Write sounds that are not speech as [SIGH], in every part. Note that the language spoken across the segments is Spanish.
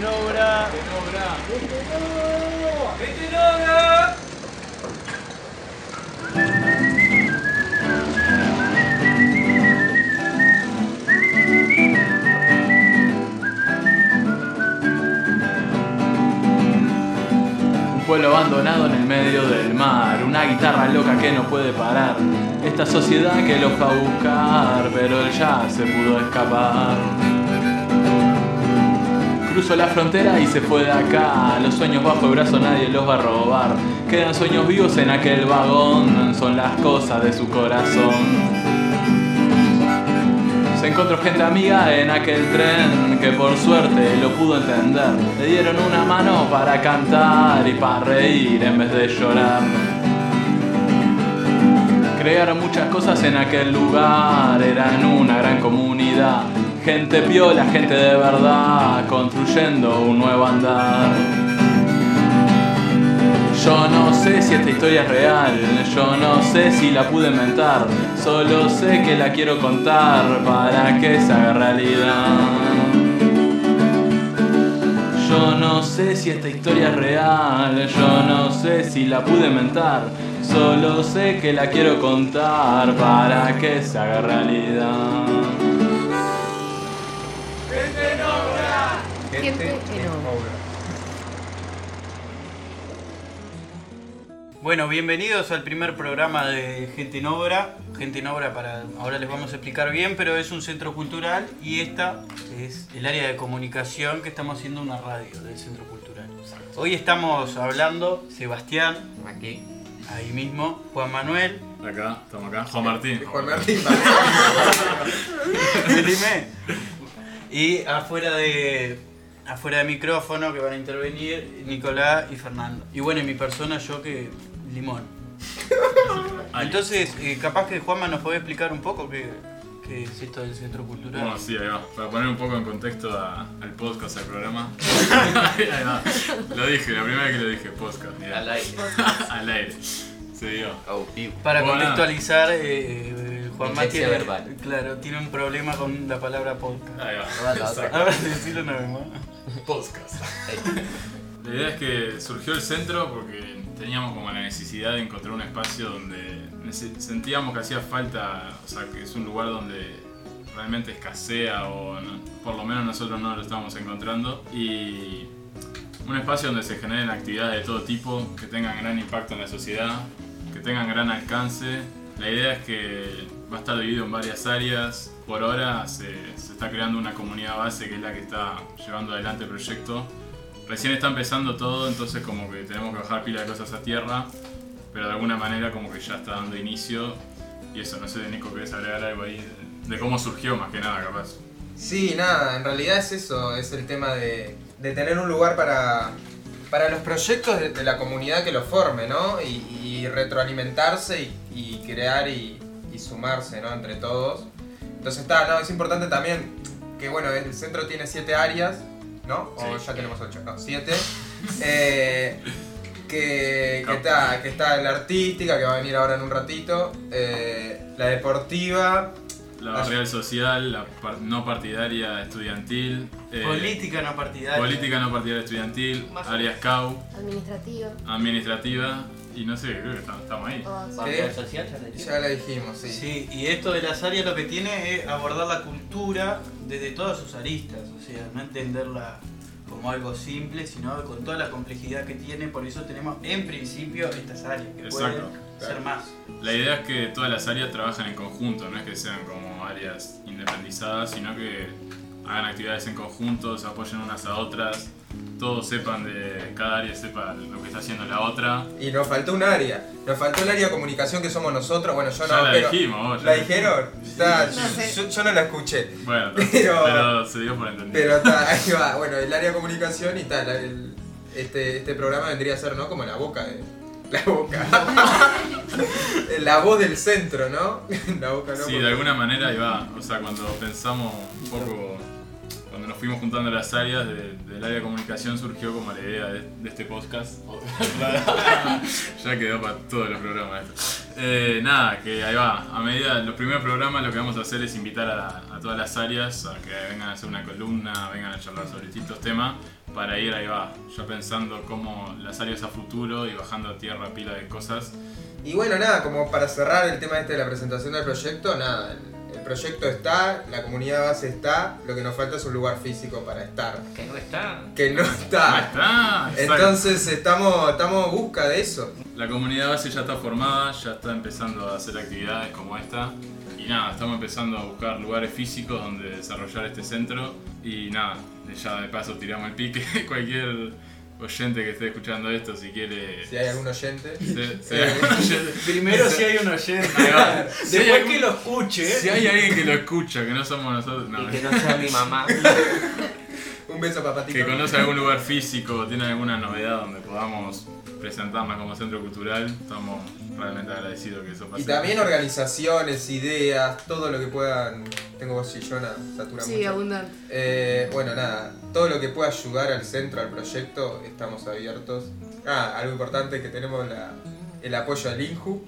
en obra. ¡Gente en obra! Un pueblo abandonado en el medio del mar, una guitarra loca que no puede parar. Esta sociedad que lo fue a buscar, pero él ya se pudo escapar. Cruzó la frontera y se fue de acá. Los sueños bajo el brazo nadie los va a robar. Quedan sueños vivos en aquel vagón, son las cosas de su corazón. Se encontró gente amiga en aquel tren que por suerte lo pudo entender. Le dieron una mano para cantar y para reír en vez de llorar. Crearon muchas cosas en aquel lugar, eran una gran comunidad. Gente piola, gente de verdad, construyendo un nuevo andar. Yo no sé si esta historia es real, yo no sé si la pude inventar, solo sé que la quiero contar para que se haga realidad. Yo no sé si esta historia es real, yo no sé si la pude inventar, solo sé que la quiero contar para que se haga realidad. Gente en obra. Bueno, bienvenidos al primer programa de Gente en Obra. Gente en Obra para ahora les vamos a explicar bien, pero es un centro cultural y esta es el área de comunicación que estamos haciendo una radio del centro cultural. Hoy estamos hablando Sebastián, Aquí. ahí mismo, Juan Manuel, Acá, estamos acá. Juan Martín. Juan Martín, [LAUGHS] Felipe y afuera de afuera de micrófono que van a intervenir Nicolás y Fernando. Y bueno, en mi persona yo que limón. [LAUGHS] Entonces, eh, capaz que Juanma nos puede explicar un poco qué, qué es esto del centro cultural. Bueno, sí, ahí va. Para poner un poco en contexto a- al podcast, al programa. [LAUGHS] ahí va. Lo dije, la primera vez que lo dije, podcast. mirá. Al aire. [LAUGHS] Al aire. Se dio. Oh. Para Bueno. contextualizar, eh, eh, Juanma tiene, verbal. claro, tiene un problema con la palabra podcast. Ahí va. Bueno, Exacto. A ver, decirlo una vez más. Podcast. La idea es que surgió el centro porque teníamos como la necesidad de encontrar un espacio donde sentíamos que hacía falta, o sea, que es un lugar donde realmente escasea o no- por lo menos nosotros no lo estábamos encontrando y un espacio donde se generen actividades de todo tipo que tengan gran impacto en la sociedad, que tengan gran alcance. La idea es que va a estar dividido en varias áreas. Por ahora se, está creando una comunidad base que es la que está llevando adelante el proyecto. Recién está empezando todo, entonces como que tenemos que bajar pila de cosas a tierra, pero de alguna manera como que ya está dando inicio. Y eso, no sé, Nico, ¿querés agregar algo ahí de, de cómo surgió más que nada, capaz? Sí, nada, en realidad es eso, es el tema de, de tener un lugar para, para los proyectos de, de la comunidad que lo forme, ¿no? Y, y retroalimentarse y, y crear y, y sumarse, ¿no? Entre todos. Entonces está, ¿no? Es importante también que, bueno, el centro tiene siete áreas, ¿no? O Sí. ya tenemos ocho, no, siete. [LAUGHS] Eh, que, está, que está la artística, que va a venir ahora en un ratito, eh, la deportiva, La barrial social, la par- no partidaria estudiantil, eh, Política no partidaria. política no partidaria estudiantil, Más o área SCAU, Administrativa. administrativa y no sé, creo que estamos, estamos ahí. social, ya le dije. ya la dijimos, sí. Sí, y esto de las áreas lo que tiene es abordar la cultura desde todas sus aristas, o sea, no entenderla como algo simple, sino con toda la complejidad que tiene, por eso tenemos en principio estas áreas, que Exacto. pueden ser más. La idea es que todas las áreas trabajen en conjunto, no es que sean como áreas independizadas, sino que hagan actividades en conjunto, se apoyen unas a otras, todos sepan de cada área sepa lo que está haciendo la otra. Y nos faltó un área. Nos faltó el área de comunicación que somos nosotros. Bueno, yo Ya no, la pero. dijimos, ¿La dijeron? Está, No sé. yo, yo no la escuché. Bueno, Pero- pero, se dio por entendido. Pero está, [LAUGHS] ahí va. Bueno, el área de comunicación y tal. el- este, este programa vendría a ser, ¿no? Como la boca de. [LAUGHS] La boca. [LAUGHS] la voz del centro, ¿no? La boca no. Sí, porque- de alguna manera ahí va. O sea, cuando pensamos un poco, fuimos juntando las áreas de- del área de comunicación surgió como la idea de, de este podcast. [LAUGHS] ya quedó para todos los programas esto. Eh, nada, que ahí va. A medida los primeros programas lo que vamos a hacer es invitar a, a todas las áreas a que vengan a hacer una columna, vengan a charlar sobre distintos temas. para ir ahí va, ya pensando cómo las áreas a futuro y bajando a tierra pila de cosas. Y bueno, nada, como para cerrar el tema este de la presentación del proyecto, nada, el proyecto está, la comunidad base está, lo que nos falta es un lugar físico para estar. Que no está. Que no está. está, exacto. Entonces estamos, estamos en busca de eso. La comunidad base ya está formada, ya está empezando a hacer actividades como esta. Y nada, estamos empezando a buscar lugares físicos donde desarrollar este centro. Y nada, ya de paso tiramos el pique. [LAUGHS] Cualquier oyente que esté escuchando esto, si quiere. Si hay algún oyente. si- si hay algún [LAUGHS] oyente- Primero si hay un oyente. Si hay Después algún- que lo escuche. Si hay alguien que lo escucha, que no somos nosotros, no, Y que no sea mi mamá. [LAUGHS] Un beso papatito. que conoce algún lugar físico, tiene alguna novedad donde podamos presentarnos como centro cultural, estamos realmente agradecidos que eso pase. Y también organizaciones, ideas, todo lo que puedan. Tengo voz chillona, satura Sí, mucho. abundante. Eh, bueno, nada, todo lo que pueda ayudar al centro, al proyecto, estamos abiertos. Ah, algo importante es que tenemos la- el apoyo al INJU.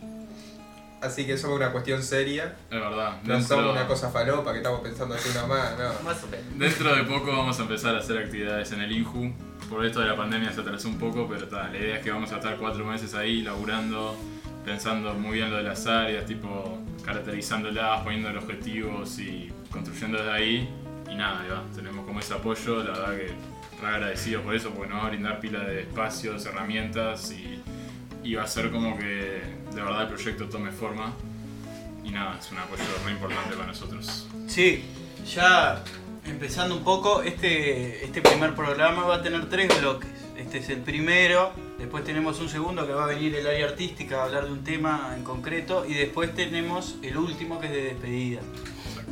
Así que eso es una cuestión seria. Es verdad. No dentro- somos una cosa falopa que estamos pensando hacer una más, no. Más o menos. Dentro de poco vamos a empezar a hacer actividades en el INJU. Por esto de la pandemia se atrasó un poco, pero ta, la idea es que vamos a estar cuatro meses ahí laburando, pensando muy bien lo de las áreas, tipo caracterizándolas, poniendo los objetivos y construyendo desde ahí. Y nada, ahí va, tenemos como ese apoyo, la verdad que re agradecido por eso, porque nos va a brindar pila de espacios, herramientas y, y va a ser como que de verdad el proyecto tome forma. Y nada, es un apoyo muy importante para nosotros. Sí, ya empezando un poco, este, este primer programa va a tener tres bloques. Este es el primero, después tenemos un segundo que va a venir el área artística a hablar de un tema en concreto y después tenemos el último que es de despedida.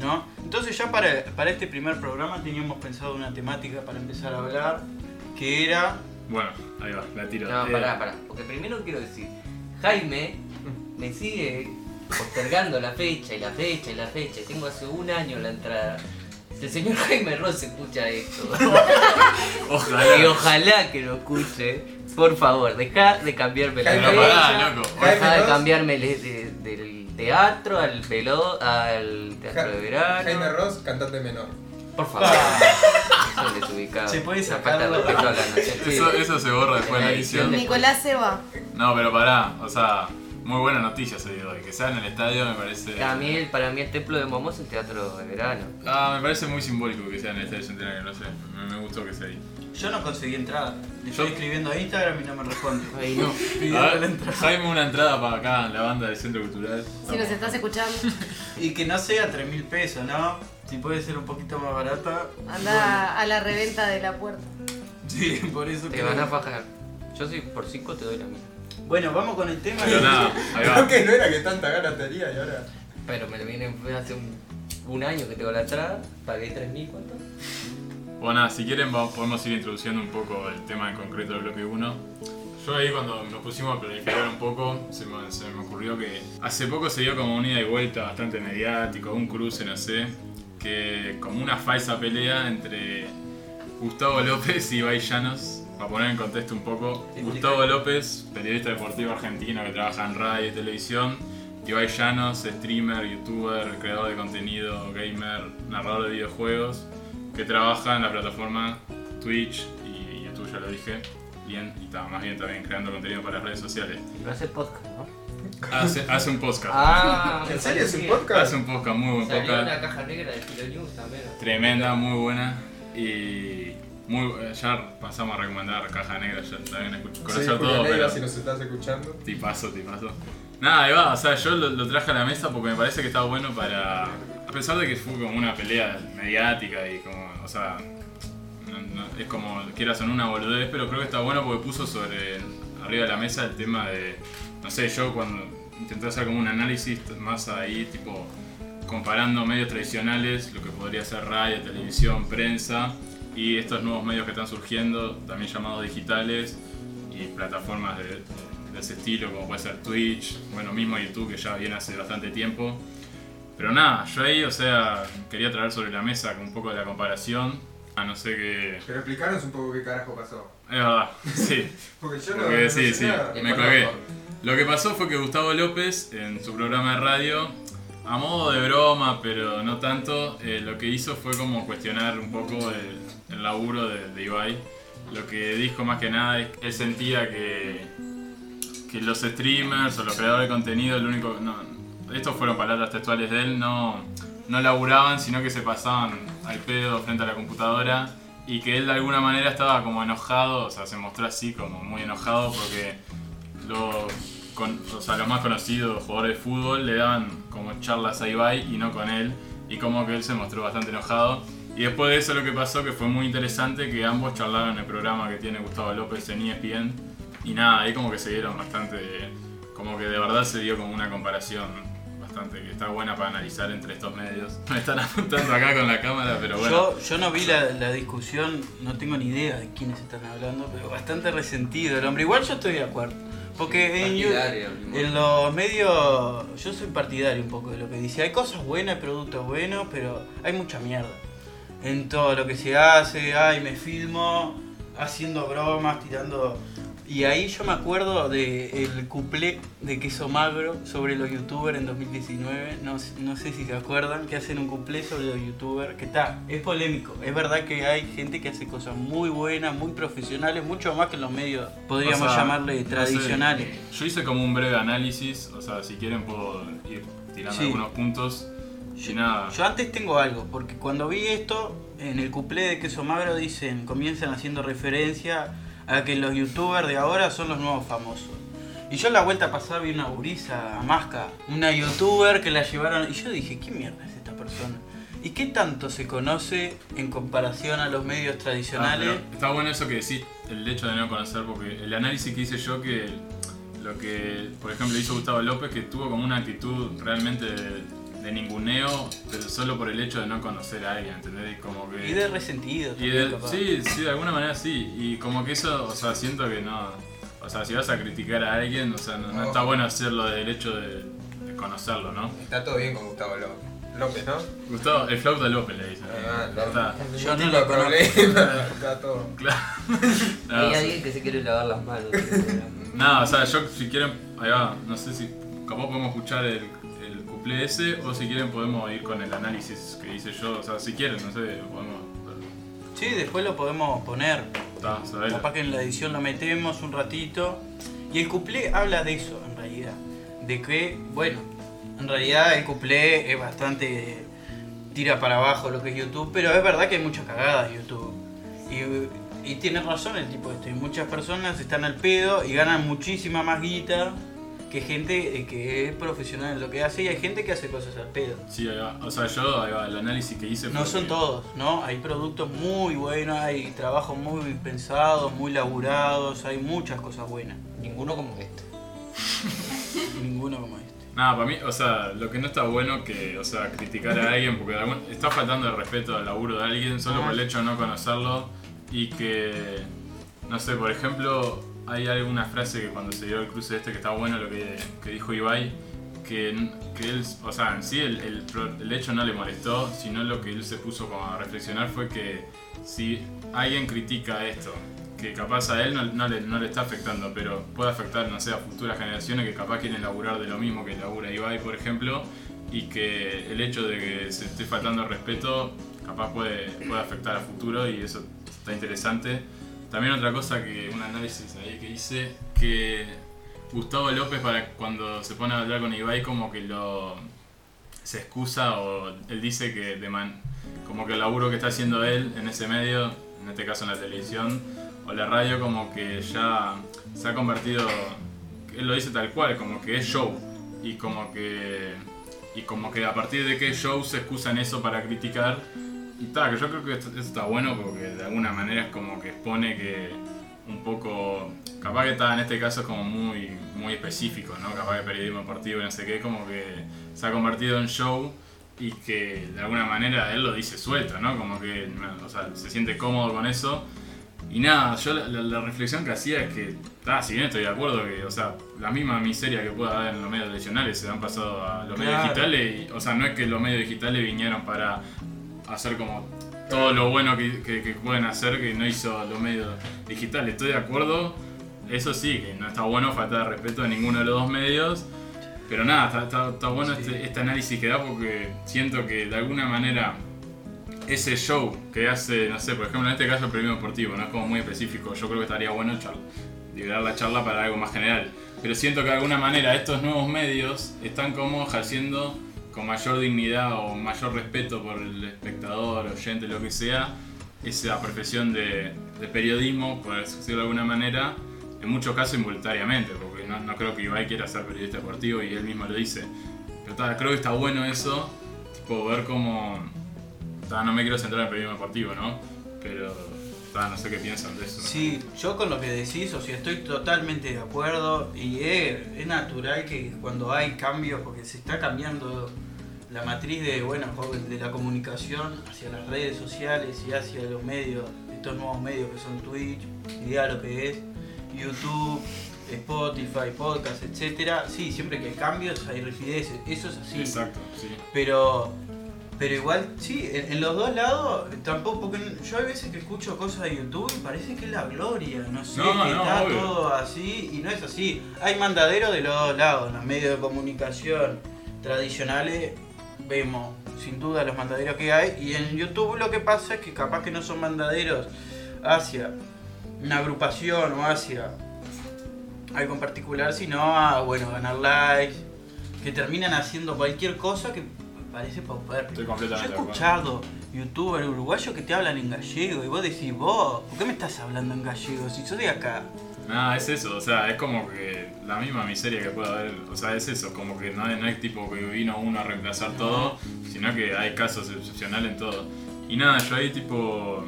¿no? Entonces ya para, para este primer programa teníamos pensado una temática para empezar a hablar que era... Bueno, ahí va, la tiro. No, Eh, pará, pará. Porque primero quiero decir, Jaime me sigue postergando la fecha y la fecha y la fecha. Tengo hace un año la entrada. Si el señor Jaime Ross escucha esto, [LAUGHS] y Ojalá. ojalá que lo escuche, por favor, deja de cambiarme la Jaime, Pero fecha. pará, loco. Jaime Deja de Ross. cambiarme el- de- del teatro al pelo, al teatro de verano. Jaime Ross, cantante menor. Por favor. Eso es desubicado. Se puede Una falta de sacarlo. respeto a la nación. [LAUGHS] Sí. Eso, eso se borra después en la la edición. Nicolás se va. No, pero pará, o sea, muy buena noticia se dio hoy. Que sea en el estadio me parece. A mí, el- para mí el templo de Momo es el teatro de verano. Ah, me parece muy simbólico que sea en el estadio centenario, no sé. Me, me gustó que sea ahí. Yo no conseguí entrada. Le estoy Yo- escribiendo a Instagram y no me responde. [LAUGHS] Ay, no. [LAUGHS] A la ver, entrada. Jaime, una entrada para acá, la banda del Centro Cultural. Si nos estás escuchando, Y que no sea 3 mil pesos, ¿no? Si puede ser un poquito más barata. anda a la reventa de la puerta. Sí, [LAUGHS] por eso Te que. van a fajar. Yo sí, por 5 te doy la mía. Bueno, vamos con el tema. Pero nada, [LAUGHS] ahí Creo que no era que tanta gana tenía y ahora. Pero me lo viene hace un, un año que tengo la entrada. Pagué 3.000, ¿cuánto? Bueno, nada, si quieren vamos- podemos ir introduciendo un poco el tema en concreto del bloque 1. Yo ahí cuando nos pusimos a planificar un poco, se me, se me ocurrió que hace poco se dio como un ida y vuelta bastante mediático, un cruce, no sé, que como una falsa pelea entre Gustavo López y Ibai Llanos. Para poner en contexto un poco. Gustavo López, periodista deportivo argentino que trabaja en radio y televisión, Ibai Llanos, streamer, youtuber, creador de contenido, gamer, narrador de videojuegos, que trabaja en la plataforma Twitch y YouTube, ya lo dije, bien, y está más bien también creando contenido para las redes sociales. No hace podcast, ¿no? Hace, hace un podcast. Ah, [LAUGHS] ¿En serio es un sí. podcast? Hace un podcast, muy buen Salió podcast. una caja negra de Kilo News también. Tremenda, muy buena. Y muy, ya pasamos a recomendar Caja Negra, ya también escucho, Sí, conocer Julia todo, Negra, pero si nos estás escuchando. tipazo, tipazo. Nada, ahí va, o sea, yo lo, lo traje a la mesa porque me parece que está bueno para... A pesar de que fue como una pelea mediática y como, o sea, no- no- es como, quieras o no una boludez, pero creo que está bueno porque puso sobre, arriba de la mesa el tema de, no sé, yo cuando intenté hacer como un análisis más ahí, tipo, comparando medios tradicionales, lo que podría ser radio, televisión, prensa, y estos nuevos medios que están surgiendo, también llamados digitales, y plataformas de, ese estilo, como puede ser Twitch, bueno, mismo YouTube, que ya viene hace bastante tiempo. Pero nada, yo ahí, o sea, quería traer sobre la mesa un poco de la comparación. Ah, no sé qué. Pero explicaros un poco qué carajo pasó. Es verdad, sí. [LAUGHS] Porque yo no. Porque no sí, sé sí, nada. me colgué. Lo que pasó fue que Gustavo López, en su programa de radio, a modo de broma, pero no tanto, eh, lo que hizo fue como cuestionar un poco el, el laburo de, de Ibai lo que dijo más que nada es que él sentía que, que los streamers o los creadores de contenido, lo único. No, estos fueron palabras textuales de él, no, no laburaban, sino que se pasaban al pedo frente a la computadora y que él de alguna manera estaba como enojado, o sea, se mostró así como muy enojado porque los, con- o sea, los más conocidos jugadores de fútbol le daban como charlas a Ibai y no con él y como que él se mostró bastante enojado. Y después de eso lo que pasó que fue muy interesante que ambos charlaron en el programa que tiene Gustavo López en ESPN y nada, ahí como que se dieron bastante, como que de verdad se dio como una comparación bastante que está buena para analizar entre estos medios. [LAUGHS] Me están apuntando acá con la cámara, pero bueno. Yo, yo no vi la, la discusión, no tengo ni idea de quiénes están hablando, pero bastante resentido el hombre. Igual yo estoy de acuerdo. Porque en, los medios, yo soy partidario un poco de lo que dice. Hay cosas buenas, hay productos buenos, pero hay mucha mierda. En todo lo que se hace, ay, me filmo haciendo bromas, tirando... Y ahí yo me acuerdo del el cuplé de Queso Magro sobre los youtubers en 2019. No, no sé si se acuerdan que hacen un cuplé sobre los youtubers. Que está, es polémico. Es verdad que hay gente que hace cosas muy buenas, muy profesionales, mucho más que los medios, podríamos O sea, llamarle no sé, tradicionales. yo hice como un breve análisis, o sea, si quieren puedo ir tirando Sí. algunos puntos. Y nada. Yo antes tengo algo, porque cuando vi esto, en el cuplé de Queso Magro dicen, comienzan haciendo referencia a que los youtubers de ahora son los nuevos famosos. Y yo la vuelta pasada vi una gurisa, a Masca, una youtuber que la llevaron, y yo dije, ¿qué mierda es esta persona? ¿Y qué tanto se conoce en comparación a los medios Ah, tradicionales? pero está bueno eso que decís, el hecho de no conocer, porque el análisis que hice yo que lo que, por ejemplo, hizo Gustavo López, que tuvo como una actitud realmente de ninguneo, pero solo por el hecho de no conocer a alguien, ¿entendés? Y Como que... y de resentido. Y de- sí, sí, de alguna manera sí. Y como que eso, o sea, siento que no. O sea, si vas a criticar a alguien, o sea, no, no está bueno hacerlo del hecho de, de conocerlo, ¿no? Está todo bien con Gustavo López. López, ¿no? Gustavo, el flauta López le dicen. Ah, no. Está. Yo no lo problema. [LAUGHS] Está todo. Claro. [LAUGHS] No, Hay alguien que se quiere lavar las manos. [LAUGHS] nada, o sea, yo si quieren, ahí va, no sé si capaz podemos escuchar el, cuplé ese o si quieren podemos ir con el análisis que hice yo, o sea, si quieren, no sé, podemos... Sí, después lo podemos poner. Está. Capaz que en la edición lo metemos un ratito. Y el cuplé habla de eso, en realidad. De que, bueno, en realidad el cuplé es bastante tira para abajo lo que es YouTube, pero es verdad que hay mucha cagada en YouTube. Y, y tiene razón el tipo este. Muchas personas están al pedo y ganan muchísima más guita que gente eh, que es profesional en lo que hace y hay gente que hace cosas al pedo. Sí, ahí va. O sea, yo, ahí va, el análisis que hice No son que- todos, ¿no? Hay productos muy buenos, hay trabajos muy pensados, muy laburados, hay muchas cosas buenas. Ninguno como este. [LAUGHS] Ninguno como este. Nada, para mí, o sea, lo que no está bueno que, o sea, criticar a alguien porque de algún- está faltando el respeto al laburo de alguien solo por el hecho de no conocerlo y que, no sé, por ejemplo, hay alguna frase que cuando se dio el cruce este que está bueno lo que, que dijo Ibai, que, que él, o sea, en sí el, el el hecho no le molestó, sino lo que él se puso como a reflexionar fue que si alguien critica esto, que capaz a él no, no le, no le está afectando, pero puede afectar, no sé, a futuras generaciones que capaz quieren laburar de lo mismo que labura Ibai, por ejemplo, y que el hecho de que se esté faltando respeto capaz puede, puede afectar a futuro y eso está interesante. También otra cosa que, un análisis ahí que hice, que Gustavo López para cuando se pone a hablar con Ibai como que lo se excusa o él dice que como que el laburo que está haciendo él en ese medio, en este caso en la televisión o la radio, como que ya se ha convertido, él lo dice tal cual, como que es show y como que y como que a partir de que es show se excusan eso para criticar y está, que yo creo que esto- está bueno porque de alguna manera es como que expone que un poco, capaz que está en este caso es como muy, muy específico, ¿no? Capaz que periodismo deportivo y no sé qué, como que se ha convertido en show y que de alguna manera él lo dice suelto, ¿no? Como que o sea, se siente cómodo con eso. Y nada, yo la, la- la reflexión que hacía es que, ah, si bien estoy de acuerdo que, o sea, la misma miseria que pueda haber en los medios tradicionales se han pasado a los medios digitales, y, o sea, no es que los medios digitales vinieron para hacer como todo lo bueno que, que- que pueden hacer que no hizo los medios digitales. Estoy de acuerdo, eso sí, que no está bueno faltar de respeto a ninguno de los dos medios, pero nada, está, está- está bueno este, este análisis que da porque siento que de alguna manera ese show que hace, no sé, por ejemplo, en este caso el premio deportivo, no es como muy específico. Yo creo que estaría bueno liberar la charla para algo más general. Pero siento que de alguna manera estos nuevos medios están como ejerciendo con mayor dignidad o mayor respeto por el espectador, oyente, lo que sea, esa profesión de, periodismo, por decirlo de alguna manera, en muchos casos involuntariamente, porque no, creo que Ibai quiera ser periodista deportivo y él mismo lo dice. Pero creo que está bueno eso, tipo ver cómo... no me quiero centrar en periodismo deportivo, ¿no? Pero ta, no sé qué piensan de eso. Sí, yo con lo que decís, o sea, estoy totalmente de acuerdo y es, es natural que cuando hay cambios, porque se está cambiando la matriz de, bueno, de la comunicación hacia las redes sociales y hacia los medios, estos nuevos medios que son Twitch, idea lo que es, YouTube, Spotify, podcast, etcétera. Sí, siempre que hay cambios hay rigideces, eso es así. Exacto, sí. Pero, pero igual, sí, en, en los dos lados, tampoco, porque yo hay veces que escucho cosas de YouTube y parece que es la gloria, no sé, No, que no, está obvio. todo así y no es así. Hay mandaderos de los dos lados, en los medios de comunicación tradicionales vemos sin duda los mandaderos que hay y en YouTube lo que pasa es que capaz que no son mandaderos hacia una agrupación o hacia algo en particular, sino a, bueno, ganar likes, que terminan haciendo cualquier cosa que parece paupérrimo. Estoy Yo he escuchado youtubers uruguayos que te hablan en gallego y vos decís, vos, ¿por qué me estás hablando en gallego si soy de acá? Nada, es eso, o sea, es como que la misma miseria que puede haber, o sea, es eso, como que no es, no es tipo que vino uno a reemplazar todo, sino que hay casos excepcionales en todo. Y nada, yo ahí tipo,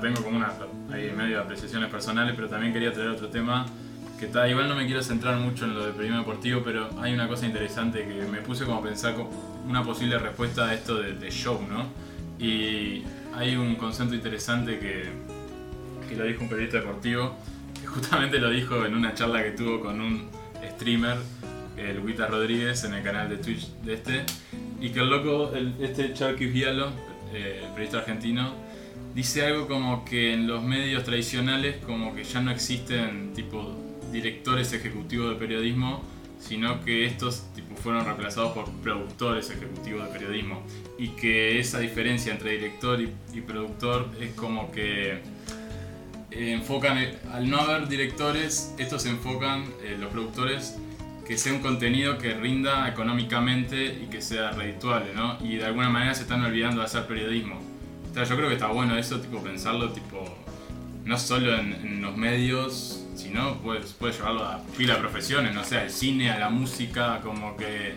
tengo como una, ahí medio apreciaciones personales, pero también quería traer otro tema, igual no me quiero centrar mucho en lo del periodismo deportivo, pero hay una cosa interesante que me puse como a pensar una posible respuesta a esto de, de show, ¿no? Y hay un concepto interesante que, que lo dijo un periodista deportivo, que justamente lo dijo en una charla que tuvo con un streamer, el Luquita Rodríguez, en el canal de Twitch de este, y que el loco, este Charky Vialo, eh, el periodista argentino, dice algo como que en los medios tradicionales como que ya no existen tipo directores ejecutivos de periodismo, sino que estos tipo, fueron reemplazados por productores ejecutivos de periodismo y que esa diferencia entre director y, y productor es como que eh, enfocan, al no haber directores, estos enfocan, eh, los productores, que sea un contenido que rinda económicamente y que sea redituable, ¿no? Y de alguna manera se están olvidando de hacer periodismo. O sea, yo creo que está bueno eso, tipo, pensarlo, tipo, no solo en, en los medios, sino puedes, puedes llevarlo a pila de profesiones, no sé, al cine, a la música, como que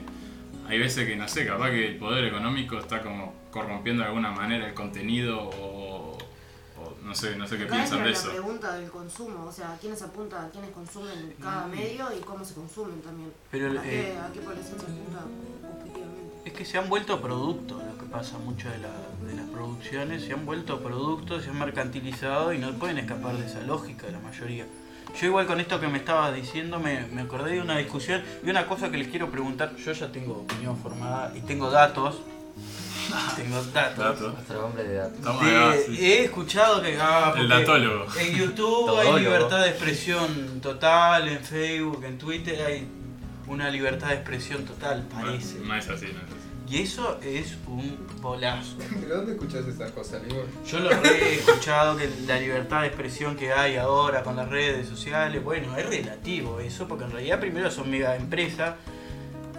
hay veces que, no sé, capaz que el poder económico está como corrompiendo de alguna manera el contenido o, o no sé, no sé qué piensan de la eso. pregunta del consumo, o sea, a quiénes apunta, a quiénes consumen cada medio y cómo se consumen también. Pero ¿A, qué, eh, a qué población se apunta objetivamente? Es que se han vuelto productos, lo que pasa mucho de, la- de las producciones, se han vuelto productos, se han mercantilizado y no pueden escapar de esa lógica de la mayoría. Yo igual con esto que me estabas diciendo me, me acordé de una discusión y una cosa que les quiero preguntar, yo ya tengo opinión formada y tengo datos, [LAUGHS] tengo datos. Datos. Nuestro hombre de datos. De- sí. He escuchado que ah, El datólogo. en YouTube Todólogo. hay libertad de expresión total, en Facebook, en Twitter hay una libertad de expresión total, parece. No, no es así, no es así. Y eso es un bolazo. [LAUGHS] ¿Pero dónde escuchas esas cosas, Libor? Yo lo he escuchado que la libertad de expresión que hay ahora con las redes sociales, bueno, es relativo eso, porque en realidad primero son mega empresas.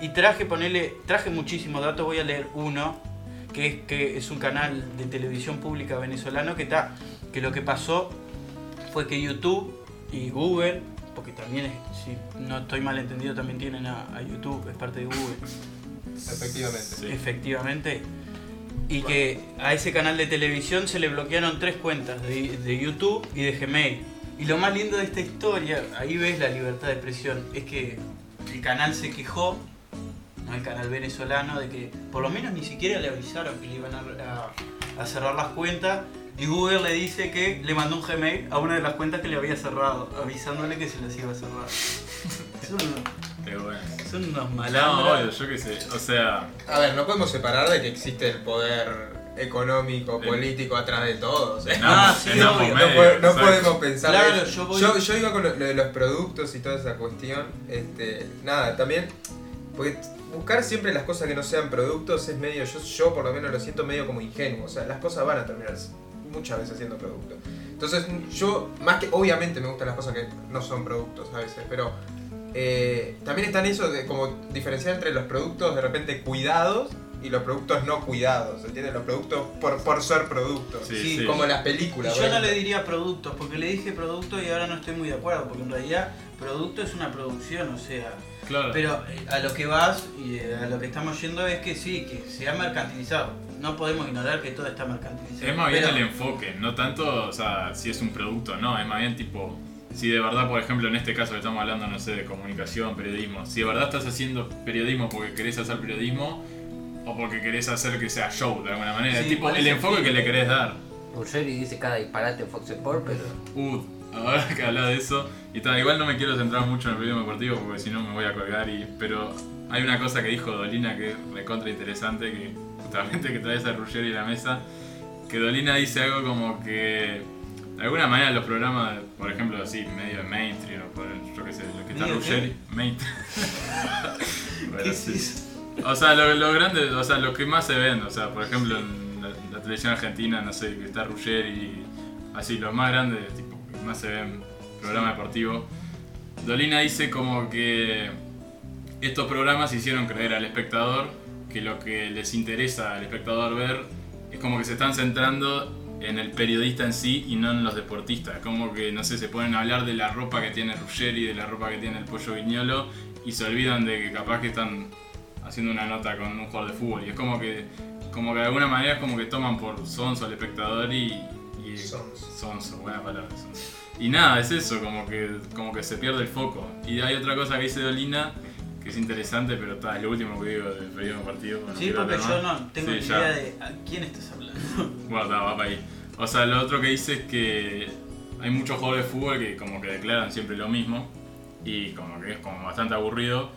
Y traje, ponerle, traje muchísimos datos, voy a leer uno, que es, que es un canal de televisión pública venezolano que está, que lo que pasó fue que YouTube y Google, porque también, si no estoy mal entendido, también tienen a, a YouTube, es parte de Google. [LAUGHS] Efectivamente. Sí. Efectivamente. Y que a ese canal de televisión se le bloquearon tres cuentas de, de YouTube y de Gmail. Y lo más lindo de esta historia, ahí ves la libertad de expresión, es que el canal se quejó, no el canal venezolano, de que por lo menos ni siquiera le avisaron que le iban a, a- a cerrar las cuentas. Y Google le dice que le mandó un Gmail a una de las cuentas que le había cerrado, avisándole que se las iba a cerrar. [LAUGHS] Son, Pero bueno. son unos No, malandros. yo qué sé. O sea, A ver, no podemos separar de que existe el poder económico, político atrás de todo. o sea, en Ah, sí, no, podemos pensar. Claro, eso. yo voy- yo, yo iba con lo, lo de los productos y toda esa cuestión. Este, nada, también. Porque buscar siempre las cosas que no sean productos es medio, yo, yo por lo menos lo siento medio como ingenuo, o sea, las cosas van a terminar muchas veces siendo productos. Entonces yo, más que, obviamente me gustan las cosas que no son productos a veces, pero eh, también está en eso de como diferenciar entre los productos de repente cuidados y los productos no cuidados, ¿entiendes? Los productos por, por ser productos. Sí, Sí, sí. Como las películas. Yo no le diría productos, porque le dije producto y ahora no estoy muy de acuerdo, porque en realidad producto es una producción, o sea, Claro. pero eh, a lo que vas y eh, a lo que estamos yendo es que sí, que se ha mercantilizado. No podemos ignorar que todo está mercantilizado. Es más bien Pero- el enfoque, no tanto, o sea, si es un producto o no, es más bien tipo, si de verdad, por ejemplo, en este caso que estamos hablando, no sé, de comunicación, periodismo, si de verdad estás haciendo periodismo porque querés hacer periodismo o porque querés hacer que sea show de alguna manera, Sí, tipo el enfoque que le querés dar. Ruggeri dice cada disparate en Fox Sport, pero. Uh, ahora que hablas de eso, y tal, igual no me quiero centrar mucho en el periodismo deportivo porque si no me voy a colgar, y, pero hay una cosa que dijo Dolina que es recontra interesante, que justamente que traes a Ruggeri a la mesa, que Dolina dice algo como que de alguna manera los programas, por ejemplo, así, medio de mainstream, o por, yo qué sé, lo que está ¿Medio Ruggeri, mainstream. [LAUGHS] ¿Qué Bueno, es eso? O sea, lo, lo grande, o sea, lo que más se ven, o sea, por ejemplo, en la, la televisión argentina, no sé, que está Ruggeri así, los más grandes, tipo, que más se ven, programa deportivo. Dolina dice como que estos programas hicieron creer al espectador que lo que les interesa al espectador ver es como que se están centrando en el periodista en sí y no en los deportistas. Como que, no sé, se ponen a hablar de la ropa que tiene Ruggeri, de la ropa que tiene el Pollo Viñolo y se olvidan de que capaz que están haciendo una nota con un jugador de fútbol. Y es como que, como que de alguna manera es como que toman por sonso al espectador y... y Sonso. sonso, buena palabra, sonso. Y nada, es eso, como que, como que se pierde el foco. Y hay otra cosa que dice Dolina que es interesante, pero está, es lo último que digo del periodismo partido. Sí, porque yo no tengo Sí, ni ya. idea de a quién estás hablando. [LAUGHS] Bueno, está, va para ahí. O sea, lo otro que dice es que hay muchos jugadores de fútbol que como que declaran siempre lo mismo y como que es como bastante aburrido,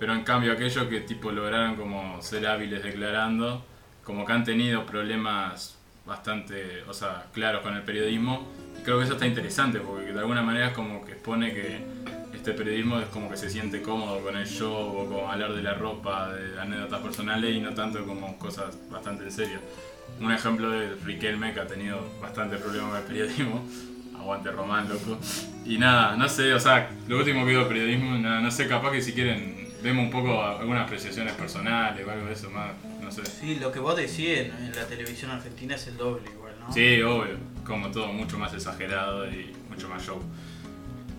pero en cambio aquellos que tipo lograron como ser hábiles declarando, como que han tenido problemas bastante, o sea, claros con el periodismo, y creo que eso está interesante porque de alguna manera es como que expone que este periodismo es como que se siente cómodo con el show o con hablar de la ropa, de anécdotas personales y no tanto como cosas bastante en serio. Un ejemplo de Riquelme que ha tenido bastante problema con el periodismo. [LAUGHS] Aguante Román, loco. Y nada, no sé, o sea, lo último que de periodismo, nada, no sé, capaz que si quieren vemos un poco algunas apreciaciones personales o algo de eso más, no sé. Sí, lo que vos decís en, en la televisión argentina es el doble igual, ¿no? Sí, obvio, como todo, mucho más exagerado y mucho más show.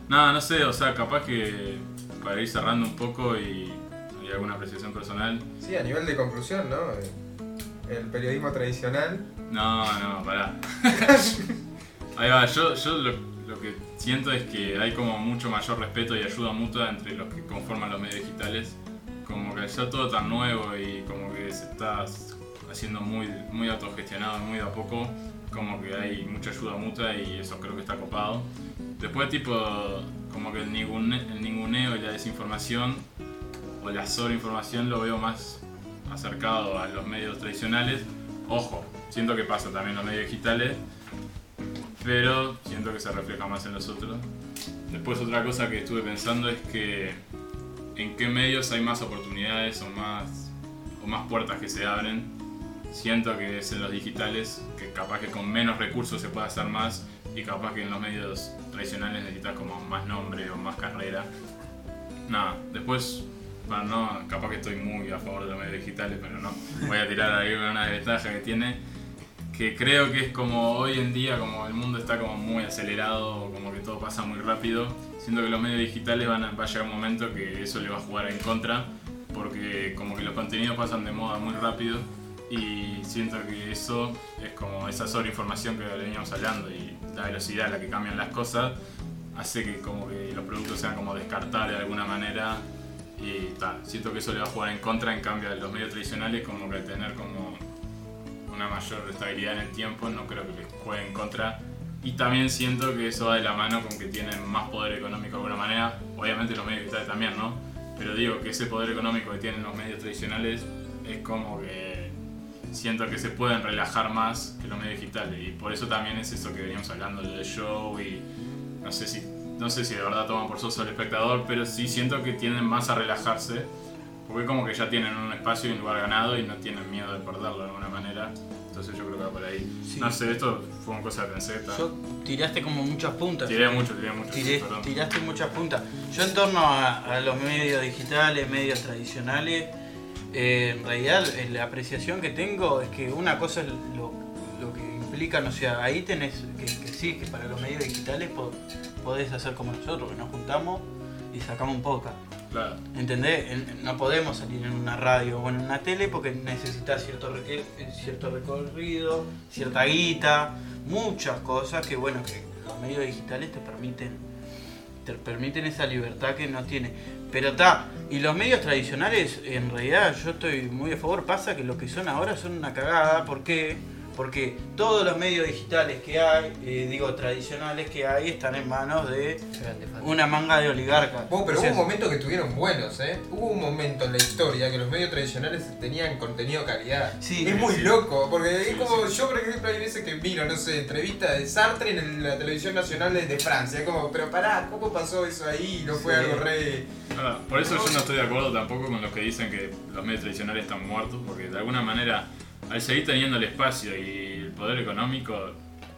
Nada, no sé, o sea, capaz que para ir cerrando un poco y, y alguna apreciación personal. Sí, a nivel de conclusión, ¿no? El periodismo tradicional. No, no, pará. [LAUGHS] Ahí va, yo, yo lo, lo que siento es que hay como mucho mayor respeto y ayuda mutua entre los que conforman los medios digitales. Como que ya todo tan nuevo y como que se está haciendo muy, muy autogestionado, muy de a poco. Como que hay mucha ayuda mutua y eso creo que está copado. Después tipo, como que el, ningune- el ninguneo y la desinformación o la sobreinformación lo veo más acercado a los medios tradicionales. Ojo, siento que pasa también en los medios digitales, pero siento que se refleja más en los otros. Después otra cosa que estuve pensando es que en qué medios hay más oportunidades o más, o más puertas que se abren. Siento que es en los digitales, que capaz que con menos recursos se puede hacer más y capaz que en los medios tradicionales necesitas como más nombre o más carrera. Nada, después, bueno, no, capaz que estoy muy a favor de los medios digitales, pero no. Voy a tirar ahí una desventaja que tiene, que creo que es como hoy en día, como el mundo está como muy acelerado, como que todo pasa muy rápido, siento que los medios digitales van a, va a llegar un momento que eso le va a jugar en contra, porque como que los contenidos pasan de moda muy rápido y siento que eso es como esa sobreinformación que veníamos hablando y la velocidad a la que cambian las cosas hace que como que los productos sean como descartar de alguna manera y tal, siento que eso le va a jugar en contra en cambio a los medios tradicionales como que tener como una mayor estabilidad en el tiempo no creo que les juegue en contra y también siento que eso va de la mano con que tienen más poder económico de alguna manera obviamente los medios digitales también, ¿no? pero digo que ese poder económico que tienen los medios tradicionales es como que siento que se pueden relajar más que los medios digitales y por eso también es eso que veníamos hablando del show y no sé si no sé si de verdad toman por soso al espectador pero sí siento que tienden más a relajarse Porque como que ya tienen un espacio y un lugar ganado y no tienen miedo de perderlo de alguna manera. Entonces yo creo que va por ahí. Sí. No sé, esto fue una cosa que pensé. Yo tiraste como muchas puntas. Tiré mucho, tiré mucho. Tiré- perdón. tiraste muchas puntas. Yo en torno a, a los medios digitales, medios tradicionales, eh, en realidad eh, la apreciación que tengo es que una cosa es lo, lo que implican, o sea, ahí tenés que, que sí, que para los medios digitales po- podés hacer como nosotros, que nos juntamos y sacamos un podcast. Claro. ¿Entendés? En- No podemos salir en una radio o en una tele porque necesitas cierto, reque- cierto recorrido, cierta guita, muchas cosas que bueno, que los medios digitales te permiten, te permiten esa libertad que no tiene. Pero está, y los medios tradicionales, en realidad yo estoy muy a favor, pasa que lo que son ahora son una cagada, ¿por qué? Porque todos los medios digitales que hay, eh, digo tradicionales que hay, están en manos de una manga de oligarcas. Oh, pero O sea, hubo un momento que estuvieron buenos, ¿eh? Hubo un momento en la historia que los medios tradicionales tenían contenido de calidad. Sí, es muy sí. loco, porque es como, yo por ejemplo hay veces que miro, no sé, entrevista de Sartre en la televisión nacional de, Francia. Es como, pero pará, ¿cómo pasó eso ahí? No fue Sí. algo re... Ahora, por eso yo no estoy de acuerdo tampoco con los que dicen que los medios tradicionales están muertos, porque de alguna manera, al seguir teniendo el espacio y el poder económico,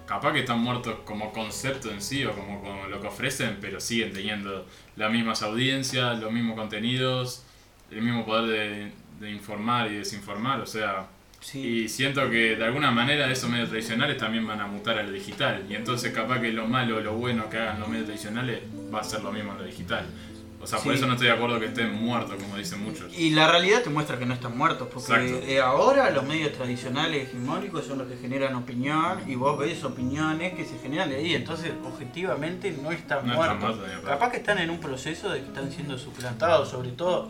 capaz que están muertos como concepto en sí o como, como lo que ofrecen, pero siguen teniendo las mismas audiencias, los mismos contenidos, el mismo poder de, de informar y desinformar, o sea, sí. y siento que de alguna manera esos medios tradicionales también van a mutar a lo digital. Y entonces capaz que lo malo o lo bueno que hagan los medios tradicionales va a ser lo mismo en lo digital. O sea, por Sí. eso no estoy de acuerdo que estén muertos, como dicen muchos. Y la realidad te muestra que no están muertos, porque eh, ahora los medios tradicionales hegemónicos son los que generan opinión y vos ves opiniones que se generan de ahí, entonces objetivamente no están No están muertos. muertos, a palo. Capaz que están en un proceso de que están siendo suplantados, sobre todo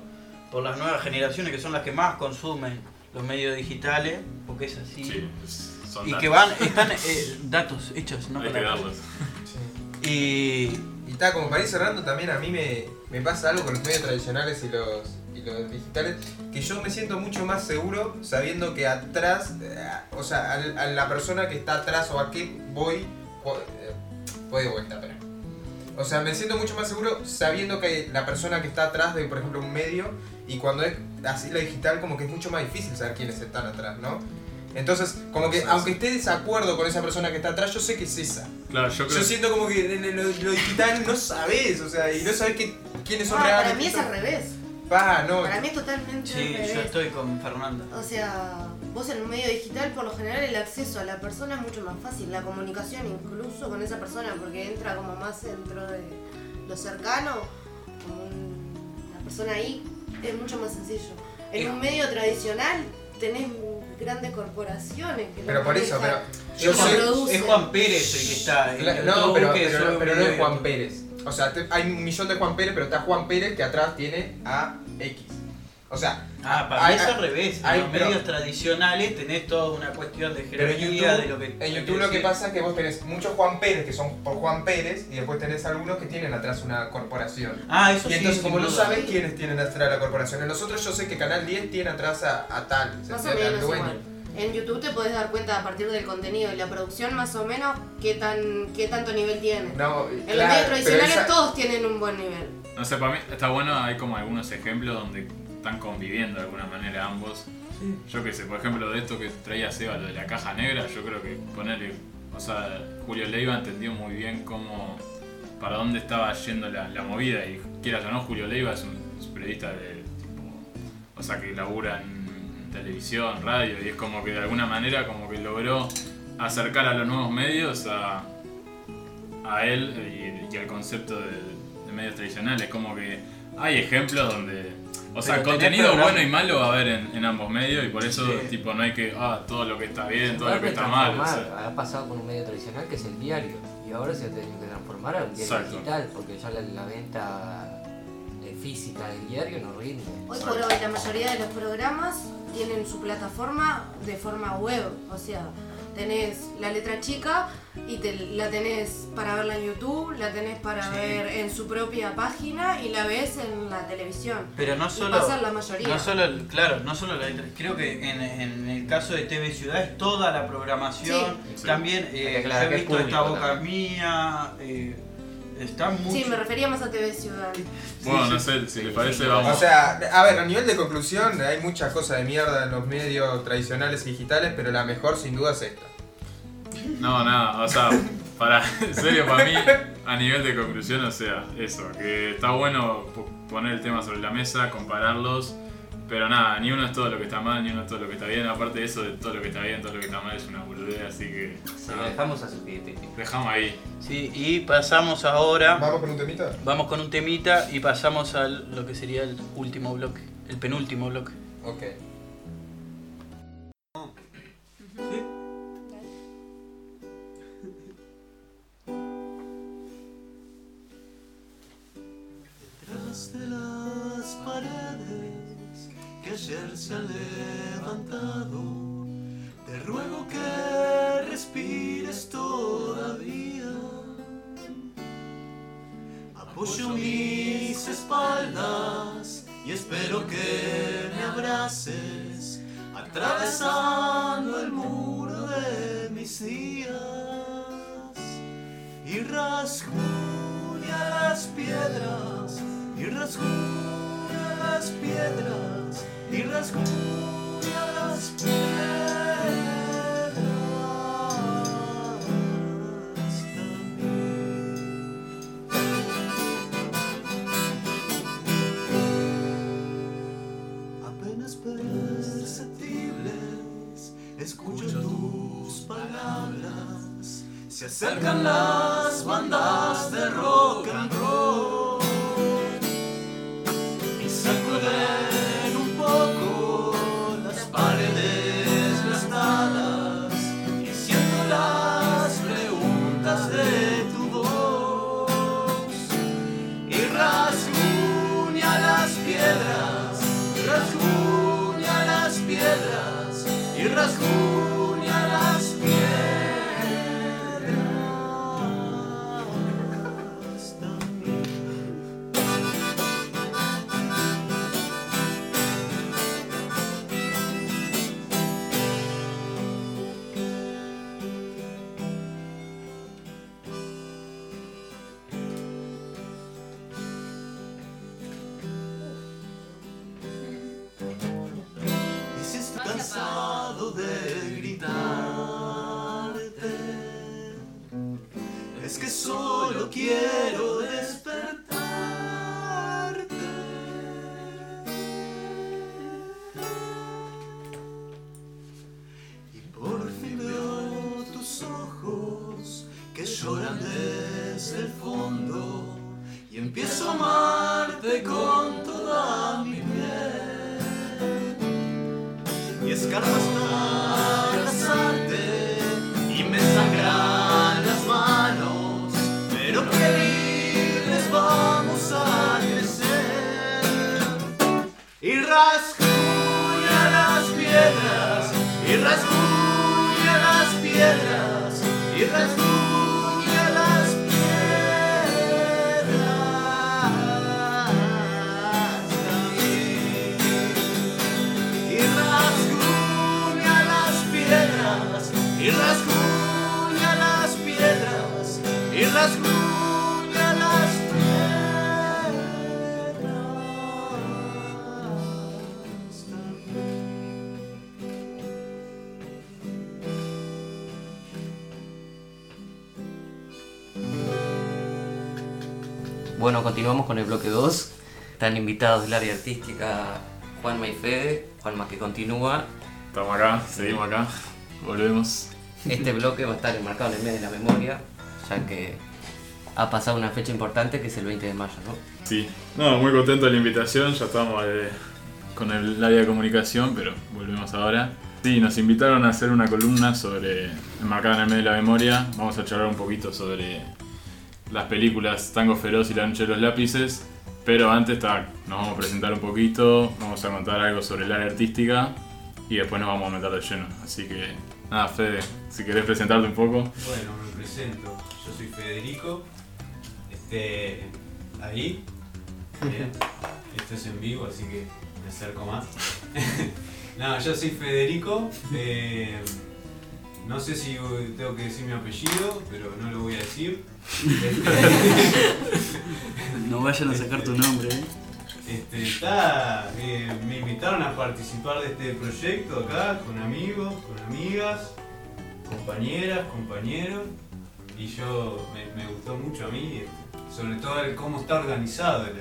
por las nuevas generaciones que son las que más consumen los medios digitales, porque es así. Sí, son Y datos. que van, están eh, datos hechos, no Hay que darlos. Y Y está, como para ir cerrando, también a mí me, me pasa algo con los medios tradicionales y los, y los digitales, que yo me siento mucho más seguro sabiendo que atrás, eh, o sea, a, la persona que está atrás o a qué voy, eh, voy de vuelta, pero... O sea, me siento mucho más seguro sabiendo que la persona que está atrás de, por ejemplo, un medio, y cuando es así la digital, como que es mucho más difícil saber quiénes están atrás, ¿no? Entonces, como que aunque esté de desacuerdo con esa persona que está atrás, yo sé que es esa. Claro, yo creo Yo siento como que en lo, lo digital no sabes, o sea, y no sabes que, quiénes son Ah, reales. para mí es al revés. Pa, no. Para mí es totalmente sí, al yo estoy con Fernanda. O sea, vos en un medio digital, por lo general, el acceso a la persona es mucho más fácil. La comunicación, incluso con esa persona, porque entra como más dentro de lo cercano, como un- una persona ahí, es mucho más sencillo. En un medio tradicional tenés grandes corporaciones que Pero por eso, pero. Yo producen. Es Juan Pérez el que está. No, pero, que pero, pero no es Juan Pérez. O sea, te- hay un millón de Juan Pérez, pero está Juan Pérez que atrás tiene a X. O sea, Ah, para hay- mí es al hay- revés. En hay- los pero- medios tradicionales tenés toda una cuestión de pero en jerarquía YouTube, de lo que. en YouTube lo que pasa es que vos tenés muchos Juan Pérez que son por Juan Pérez y después tenés algunos que tienen atrás una corporación. Ah, eso Y sí. entonces, como no sabes quiénes tienen atrás la corporación, en nosotros yo sé que Canal 10 tiene atrás a, a tal, ¿se Más o menos dueño. igual. En YouTube te podés dar cuenta a partir del contenido y la producción más o menos qué tan qué tanto nivel tiene. No, en los medios tradicionales esa- todos tienen un buen nivel. No sé, para mí está bueno, hay como algunos ejemplos donde están conviviendo de alguna manera ambos. Yo qué sé, por ejemplo, de esto que traía Seba, lo de la caja negra, yo creo que ponerle, o sea, Julio Leiva entendió muy bien cómo, para dónde estaba yendo la, la movida y quieras o no, Julio Leiva es un, es periodista de tipo, o sea, que labura en televisión, radio y es como que de alguna manera como que logró acercar a los nuevos medios a, a él y, y al concepto de, de medios tradicionales. Como que hay ejemplos donde. O sea, contenido programa- bueno y malo va a haber en, en ambos medios y por eso, Sí. tipo, no hay que. Ah, todo lo que está bien, todo lo que está mal. o transformar. sea. Ha pasado con un medio tradicional que es el diario. Y ahora se ha tenido que transformar a un diario Exacto. digital, porque ya la, la venta eh, física del diario no rinde. Hoy por hoy la mayoría de los programas tienen su plataforma de forma web, o sea, tenés la letra chica y te, la tenés para verla en YouTube, la tenés para Sí. ver en su propia página y la ves en la televisión. Pero no solo. pasa en la mayoría. No solo, claro, no solo la letra. Creo que en, en el caso de TV Ciudad es toda la programación. Sí. También eh, aclarar yo he visto esta boca también. mía. eh, Está muy. Sí, me refería más a TV Ciudad. Bueno, no sé, si les parece, vamos. O sea, a ver, a nivel de conclusión, hay muchas cosas de mierda en los medios tradicionales y digitales, pero la mejor sin duda es esta. No, nada, o sea, para, en serio, para mí, a nivel de conclusión, o sea, eso, que está bueno po- poner el tema sobre la mesa, compararlos, pero nada, ni uno es todo lo que está mal, ni uno es todo lo que está bien, aparte de eso, de todo lo que está bien, todo lo que está mal es una boludez, así que Se lo dejamos a su criterio. dejamos ahí. Sí, y pasamos ahora. ¿Vamos con un temita? Vamos con un temita y pasamos a lo que sería el último bloque, el penúltimo bloque. Ok. Ayer se han levantado, te ruego que respires todavía. Apoyo mis espaldas y espero que me abraces, atravesando el muro de mis días y rasguña las piedras y rasguña las piedras y rasguña las piedras también. apenas perceptibles, escucho tus palabras. Se acercan las bandas de rock and es que solo quiero continuamos con el bloque 2. Están invitados del área artística Juanma y Fede. Juanma que continúa. Estamos acá, seguimos acá, volvemos. Este bloque va a estar enmarcado en el mes de la memoria, ya que ha pasado una fecha importante que es el 20 de mayo, ¿no? Sí, no, muy contento de la invitación, ya estábamos eh, con el área de comunicación, pero volvemos ahora. Sí, nos invitaron a hacer una columna sobre enmarcada en el medio de la memoria. Vamos a charlar un poquito sobre las películas Tango Feroz y La Noche de los Lápices. Pero antes ta, nos vamos a presentar un poquito, vamos a contar algo sobre el área artística y después nos vamos a meter de lleno. Así que nada, Fede, si querés presentarte un poco. Bueno, me presento. Yo soy Federico. Este. Ahí. Esto es en vivo, así que me acerco más. [LAUGHS] no, yo soy Federico. eh, no sé si tengo que decir mi apellido, pero no lo voy a decir. [LAUGHS] No vayan a sacar tu nombre, ¿eh? Este, está, eh, me invitaron a participar de este proyecto acá con amigos, con amigas, compañeras, compañeros, y yo me, me gustó mucho a mí, este, sobre todo el cómo está organizado la,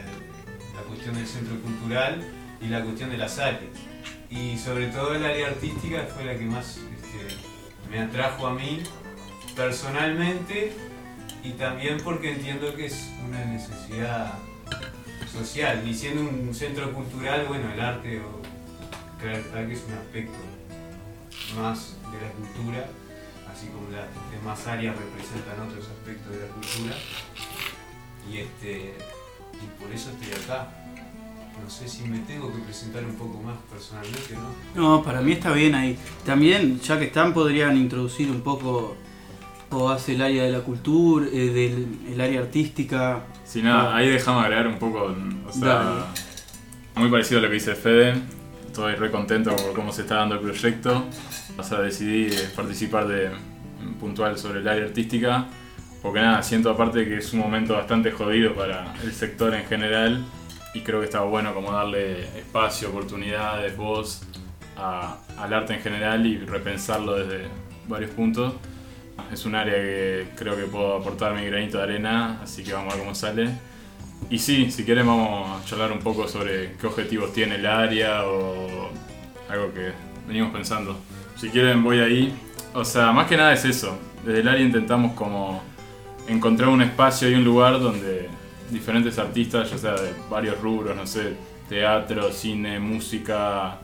la cuestión del centro cultural y la cuestión de las áreas. Y sobre todo el área artística fue la que más este, me atrajo a mí personalmente y también porque entiendo que es una necesidad social y siendo un centro cultural, bueno, el arte o creo que es un aspecto más de la cultura, así como las demás áreas representan otros aspectos de la cultura y este y por eso estoy acá. No sé si me tengo que presentar un poco más personalmente, ¿no? No, para mí está bien ahí. También, ya que están, podrían introducir un poco o hace el área de la cultura, eh, del el área artística. Si nada, ahí dejamos agregar un poco, o sea, muy parecido a lo que dice Fede. Estoy re contento por cómo se está dando el proyecto. O sea, decidí eh, participar de puntual sobre el área artística. Porque nada, siento aparte que es un momento bastante jodido para el sector en general. Y creo que está bueno como darle espacio, oportunidades, voz a- al arte en general y repensarlo desde varios puntos. Es un área que creo que puedo aportar mi granito de arena, así que vamos a ver cómo sale. Y sí, si quieren vamos a charlar un poco sobre qué objetivos tiene el área o algo que venimos pensando. Si quieren voy ahí. O sea, más que nada es eso. Desde el área intentamos como encontrar un espacio y un lugar donde diferentes artistas, ya sea de varios rubros, no sé, teatro, cine, música,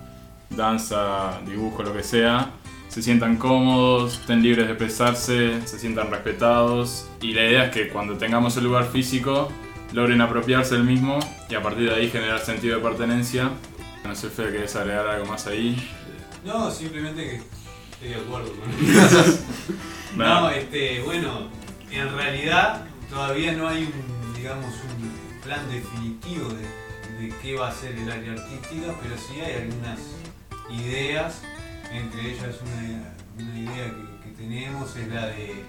danza, dibujo, lo que sea, se sientan cómodos, estén libres de expresarse, se sientan respetados y la idea es que cuando tengamos el lugar físico logren apropiarse del mismo y a partir de ahí generar sentido de pertenencia. No sé, Fede, ¿querés agregar algo más ahí? No, simplemente que estoy de acuerdo con. [LAUGHS] No, este, bueno, en realidad todavía no hay un, digamos, un plan definitivo de, qué va a ser el área artística, pero sí hay algunas ideas, entre ellas una, idea que, tenemos es la de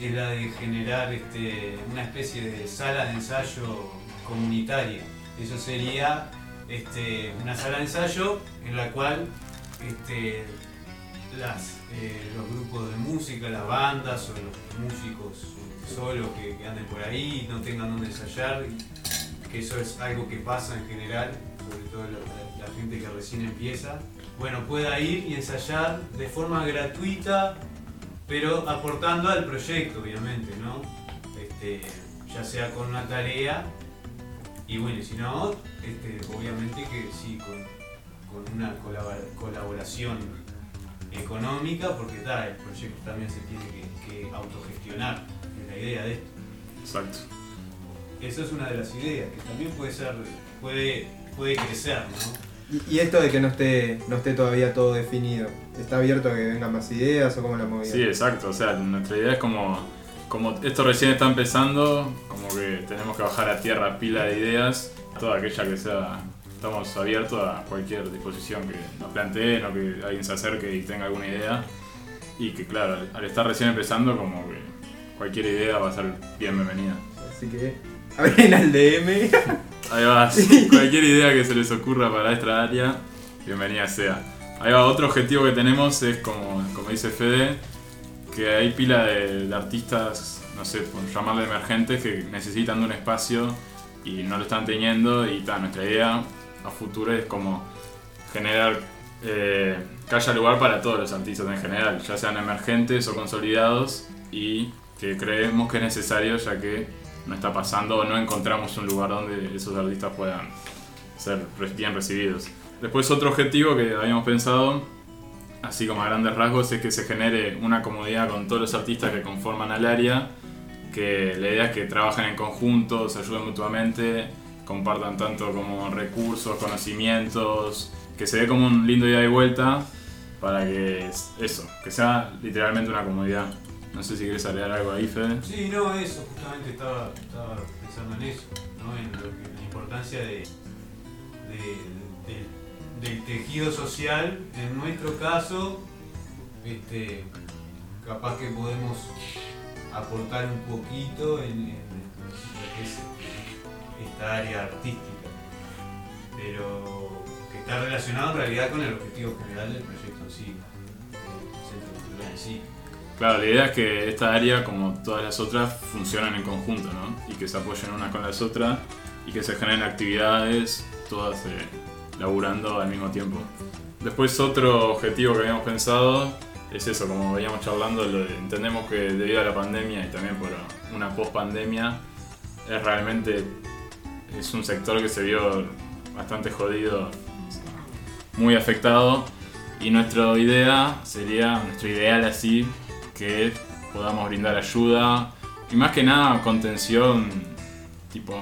es la de generar este, una especie de sala de ensayo comunitaria. Eso sería este, una sala de ensayo en la cual este, eh, los grupos de música, las bandas o los músicos solos que, anden por ahí no tengan donde ensayar, que eso es algo que pasa en general, sobre todo la, gente que recién empieza, bueno, pueda ir y ensayar de forma gratuita, pero aportando al proyecto, obviamente, ¿no? Este, ya sea con una tarea, y bueno, y si no, este, obviamente que sí, con, con una colabora- colaboración económica, porque ta, el proyecto también se tiene que, autogestionar, idea de esto. Exacto. Eso es una de las ideas, que también puede ser, puede, puede crecer, ¿no? Y, y esto de que no esté, no esté todavía todo definido, ¿está abierto a que vengan más ideas o cómo la movida? Sí, exacto. O sea, nuestra idea es como, como esto recién está empezando, como que tenemos que bajar a tierra pila de ideas, toda aquella que sea, estamos abiertos a cualquier disposición que nos planteen o que alguien se acerque y tenga alguna idea. Y que claro, al- al estar recién empezando, como que cualquier idea va a ser bien bienvenida. Así que, [LAUGHS] abren al DM. Ahí va, [LAUGHS] cualquier idea que se les ocurra para esta área, bienvenida sea. Ahí va, otro objetivo que tenemos es, como, como dice Fede, que hay pila de, de artistas, no sé, por llamarle emergentes, que necesitan de un espacio y no lo están teniendo. Y ta, nuestra idea a futuro es como generar eh, que haya lugar para todos los artistas en general, ya sean emergentes o consolidados, y que creemos que es necesario ya que no está pasando o no encontramos un lugar donde esos artistas puedan ser bien recibidos. Después otro objetivo que habíamos pensado, así como a grandes rasgos, es que se genere una comunidad con todos los artistas que conforman al área, que la idea es que trabajen en conjunto, se ayuden mutuamente, compartan tanto como recursos, conocimientos, que se dé como un lindo ida y vuelta para que es- eso, que sea literalmente una comunidad. No sé si quieres agregar algo ahí, Fede. Sí, no, eso, justamente estaba, pensando en eso, en, lo que- la importancia de- del tejido social, en nuestro caso, este, capaz que podemos aportar un poquito en, en lo que es esta área artística, pero que está relacionado en realidad con el objetivo general del proyecto en sí, del centro cultural en sí. Claro, la idea es que esta área, como todas las otras, funcionen en conjunto, ¿no? Y que se apoyen unas con las otras y que se generen actividades, todas eh, laburando al mismo tiempo. Después otro objetivo que habíamos pensado es eso, como veníamos charlando, entendemos que debido a la pandemia y también por una post-pandemia, es realmente es un sector que se vio bastante jodido, muy afectado y nuestra idea sería, nuestro ideal así, que podamos brindar ayuda y más que nada contención, tipo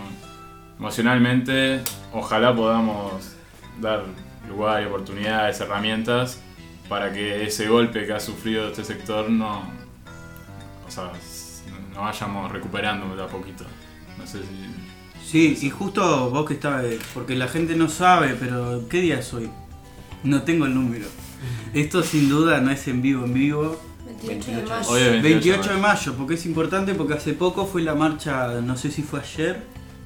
emocionalmente, ojalá podamos dar lugar y oportunidades, herramientas para que ese golpe que ha sufrido este sector no, o nos vayamos recuperando de a poquito. No sé si... Sí, y justo vos que estabas, porque la gente no sabe, pero ¿qué día es hoy? No tengo el número. Esto sin duda no es en vivo, en vivo. 28 de mayo. Hoy es 28 de mayo, porque es importante porque hace poco fue la marcha, no sé si fue ayer.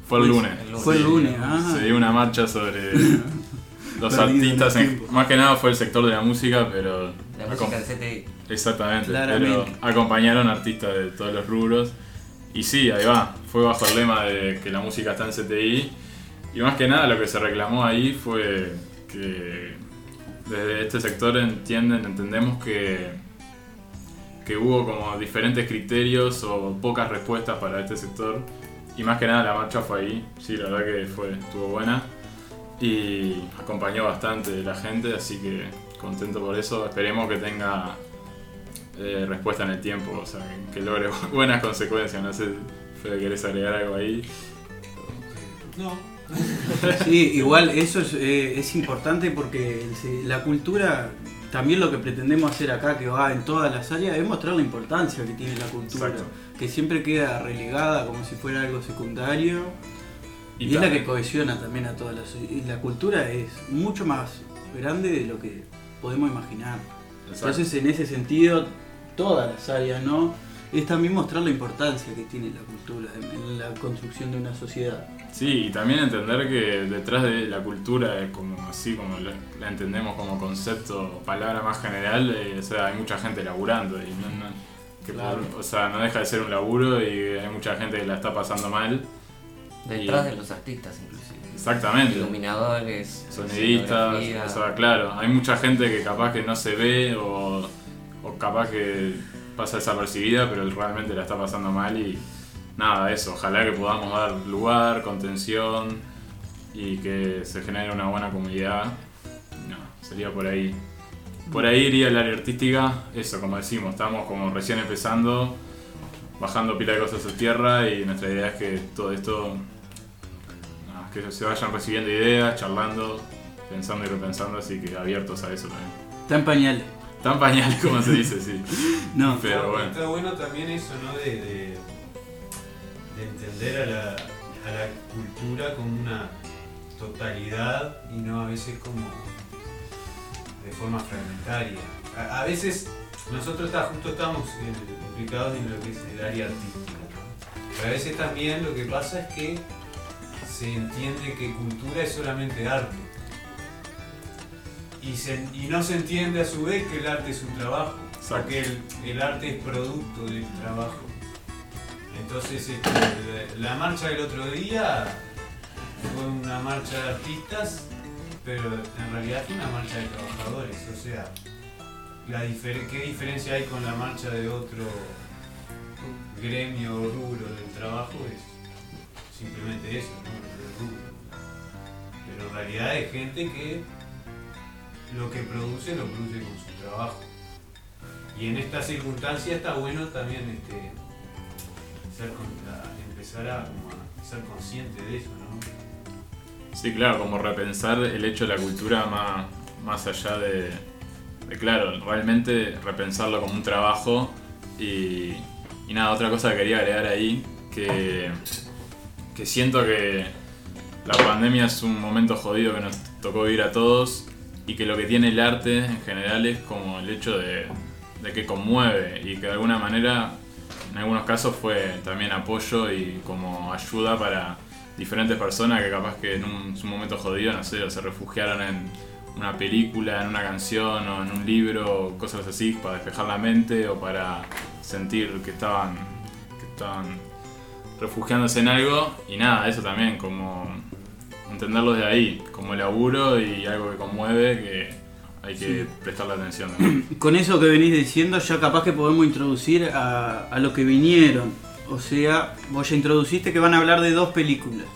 Fue el lunes. fue el Sí, lunes, ah. Se dio una marcha sobre [LAUGHS] los artistas. en- más que nada fue el sector de la música, pero. La acom- música del CTI. Exactamente, Claramente. pero acompañaron artistas de todos los rubros. Y sí, ahí va, fue bajo el lema de que la música está en CTI. Y más que nada lo que se reclamó ahí fue que desde este sector entienden, entendemos que, que hubo como diferentes criterios o pocas respuestas para este sector. Y más que nada la marcha fue ahí, sí, la verdad que fue, estuvo buena. Y acompañó bastante la gente, así que contento por eso. Esperemos que tenga eh, respuesta en el tiempo, o sea, que, que logre [LAUGHS] buenas consecuencias. No sé, Fede, ¿querés agregar algo ahí? No, Sí, igual eso es, eh, es importante porque la cultura, también lo que pretendemos hacer acá, que va en todas las áreas, es mostrar la importancia que tiene la cultura. Exacto. Que siempre queda relegada como si fuera algo secundario. Y, es la que cohesiona también a todas las... Y la cultura es mucho más grande de lo que podemos imaginar. Exacto. Entonces en ese sentido, todas las áreas, ¿no? Es también mostrar la importancia que tiene la cultura en- la construcción de una sociedad. Sí, y también entender que detrás de la cultura, como así como la, la entendemos como concepto, palabra más general, eh, o sea, hay mucha gente laburando y no, no- que Claro. por- o sea, no deja de ser un laburo y hay mucha gente que la está pasando mal. Detrás Y- de los artistas, inclusive. Exactamente. Iluminadores, sonidistas, o sea, claro, hay mucha gente que capaz que no se ve o, o capaz que pasa desapercibida, pero realmente la está pasando mal y nada, eso, ojalá que podamos dar lugar, contención y que se genere una buena comunidad. No, sería por ahí. Por ahí iría el área artística, eso, como decimos, estamos como recién empezando, bajando pila de cosas a tierra y nuestra idea es que todo esto que se vayan recibiendo ideas, charlando, pensando y repensando, así que abiertos a eso también. Está en. Tan pañales como se dice, sí. [LAUGHS] No, Pero bueno. está bueno también eso, ¿no? De, de- de entender a la, a la cultura como una totalidad y no a veces como de forma fragmentaria. A, a veces nosotros está, justo estamos eh, implicados en lo que es el área artística. ¿no? Pero a veces también lo que pasa es que se entiende que cultura es solamente arte. Y, se- y no se entiende a su vez que el arte es un trabajo, Exacto. porque el, el arte es producto del trabajo. Entonces, este, la, marcha del otro día fue una marcha de artistas, pero en realidad fue una marcha de trabajadores. O sea, la difer- ¿qué diferencia hay con la marcha de otro gremio o rubro del trabajo? Es simplemente eso, ¿no? El rubro. Pero en realidad es gente que lo que produce lo produce con su trabajo. Y en esta circunstancia está bueno también este, a- empezar a, ser consciente de eso, ¿no? Sí, claro, como repensar el hecho de la cultura más, más allá de, claro, realmente repensarlo como un trabajo y, y nada, otra cosa que quería agregar ahí, que, que siento que la pandemia es un momento jodido que nos tocó vivir a todos y que lo que tiene el arte en general es como el hecho de, que conmueve y que de alguna manera en algunos casos fue también apoyo y como ayuda para diferentes personas que capaz que en un, su momento jodido, no sé, o se refugiaron en una película, en una canción o en un libro, cosas así, para despejar la mente o para sentir que estaban, que estaban refugiándose en algo. Y nada, eso también, como entenderlo de ahí, como laburo y algo que conmueve que hay que prestarle atención. también. [CLEARS THROAT] Con eso que venís diciendo, ya capaz que podemos introducir a, a lo que vinieron. O sea, vos ya introduciste que van a hablar de dos películas.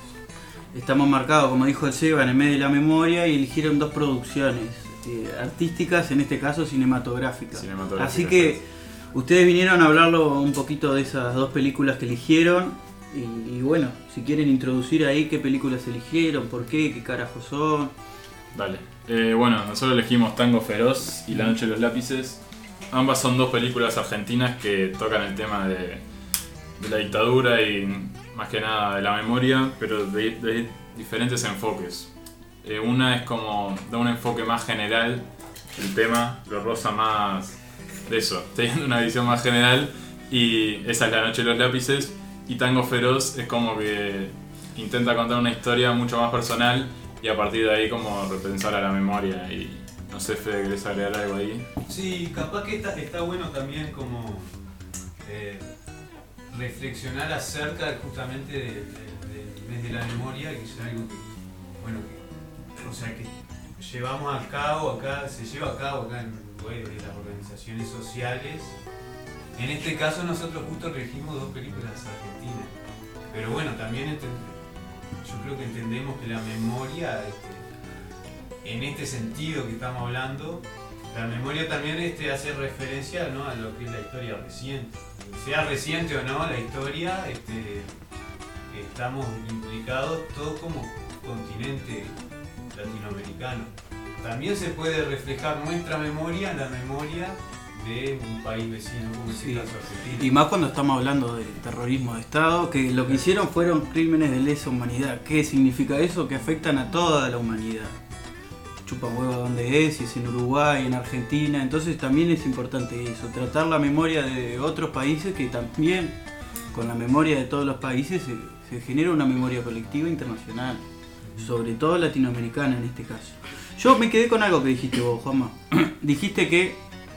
Estamos marcados, como dijo el Seba, en el medio de la memoria y eligieron dos producciones eh, artísticas, en este caso cinematográficas. Cinematográficas, Así que ustedes vinieron a hablarlo un poquito de esas dos películas que eligieron. Y, bueno, si quieren introducir ahí qué películas eligieron, por qué, qué carajos son. Dale. Eh, bueno, nosotros elegimos Tango Feroz y La Noche de los Lápices. Ambas son dos películas argentinas que tocan el tema de, de la dictadura y más que nada de la memoria, pero de, de diferentes enfoques. Eh, una es como da un enfoque más general, el tema lo rosa más de eso, teniendo [LAUGHS] una visión más general y esa es La Noche de los Lápices. Y Tango Feroz es como que intenta contar una historia mucho más personal y a partir de ahí como repensar a la memoria y no sé Fede, ¿querés agregar algo ahí? Sí, capaz que está, está bueno también como eh, reflexionar acerca justamente de- de- del mes de la memoria, que es algo que, bueno, que, o sea, que llevamos a cabo acá, se lleva a cabo acá en desde las organizaciones sociales. En este caso nosotros justo elegimos dos películas argentinas, pero bueno, también yo creo que entendemos que la memoria, este, en este sentido que estamos hablando, la memoria también este, hace referencia ¿no? a lo que es la historia reciente. Sea reciente o no la historia, este, estamos implicados todos como continente latinoamericano. También se puede reflejar nuestra memoria la memoria de un país vecino, como Sí. el caso argentino. Y más cuando estamos hablando de terrorismo de Estado, que lo que hicieron fueron crímenes de lesa humanidad. ¿Qué significa eso? Que afectan a toda la humanidad. Chupan huevo donde es, si es en Uruguay, en Argentina. Entonces también es importante eso, tratar la memoria de otros países que también, con la memoria de todos los países, se, se genera una memoria colectiva internacional. Sobre todo latinoamericana en este caso. Yo me quedé con algo que dijiste vos, Juanma. [CLEARS THROAT] dijiste que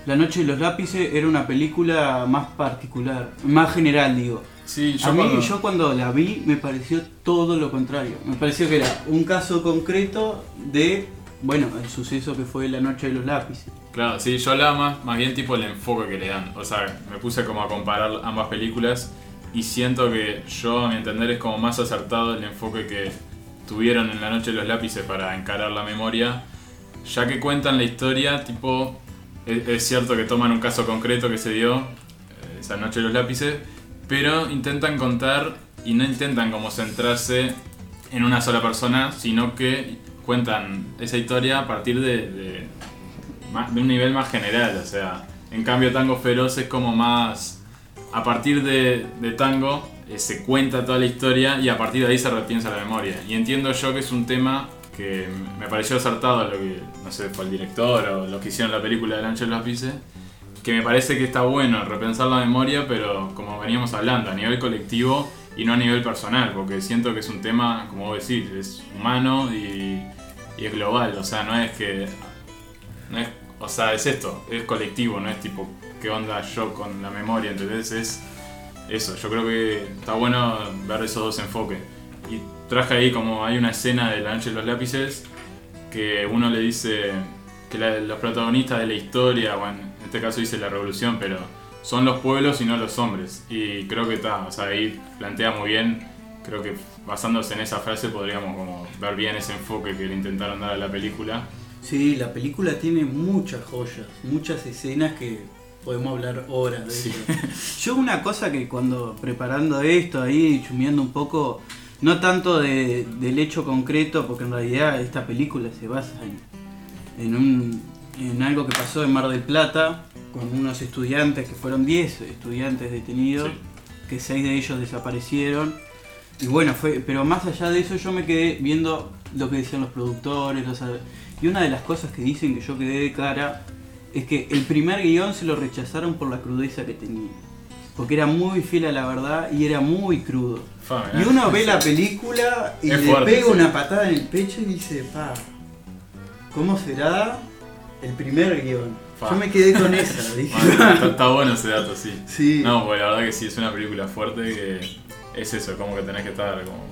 La Noche de los Lápices era una película más particular, más general, digo. Sí, yo A mí, cuando- yo cuando la vi, me pareció todo lo contrario. Me pareció que era un caso concreto de, bueno, el suceso que fue La Noche de los Lápices. Claro, sí, yo hablaba más, más bien tipo el enfoque que le dan. O sea, me puse como a comparar ambas películas y siento que yo, a mi entender, es como más acertado el enfoque que tuvieron en La Noche de los Lápices para encarar la memoria, ya que cuentan la historia, tipo, es, cierto que toman un caso concreto que se dio, eh, esa Noche de los Lápices, pero intentan contar y no intentan como centrarse en una sola persona, sino que cuentan esa historia a partir de- un nivel más general, o sea, en cambio Tango Feroz es como más, a partir de, de Tango eh, se cuenta toda la historia y a partir de ahí se repiensa la memoria. Y entiendo yo que es un tema que me pareció acertado lo que, no sé, fue el director o lo que hicieron la película de Lancho Lápices, que me parece que está bueno repensar la memoria, pero como veníamos hablando, a nivel colectivo y no a nivel personal, porque siento que es un tema, como vos decís, es humano y, y es global, o sea, no es que no es, o sea, es esto, es colectivo, no es tipo, ¿qué onda yo con la memoria? Entonces es eso, yo creo que está bueno ver esos dos enfoques. Traje ahí como hay una escena de La Noche de los Lápices que uno le dice que la- los protagonistas de la historia, bueno, en este caso dice la revolución, pero son los pueblos y no los hombres. Y creo que está, o sea, ahí plantea muy bien, creo que basándose en esa frase podríamos como ver bien ese enfoque que le intentaron dar a la película. Sí, la película tiene muchas joyas, muchas escenas que podemos hablar horas de Sí. eso. Yo una cosa que cuando preparando esto ahí, chumeando un poco, no tanto de- del hecho concreto, porque en realidad esta película se basa en, en, un, en algo que pasó en Mar del Plata, con unos estudiantes, que fueron 10 estudiantes detenidos, Sí. que 6 de ellos desaparecieron. Y bueno, fue, pero más allá de eso yo me quedé viendo lo que decían los productores, los, y una de las cosas que dicen que yo quedé de cara es que el primer guion se lo rechazaron por la crudeza que tenía. Porque era muy fiel a la verdad y era muy crudo. Y mirá. uno ve la película y Es le fuerte, pega sí. una patada en el pecho y dice, pa, ¿cómo será el primer guion? Fa. Yo me quedé con [LAUGHS] esa, dije. Está, está bueno ese dato, sí. Sí. No, pues la verdad que sí, es una película fuerte que es eso, como que tenés que estar como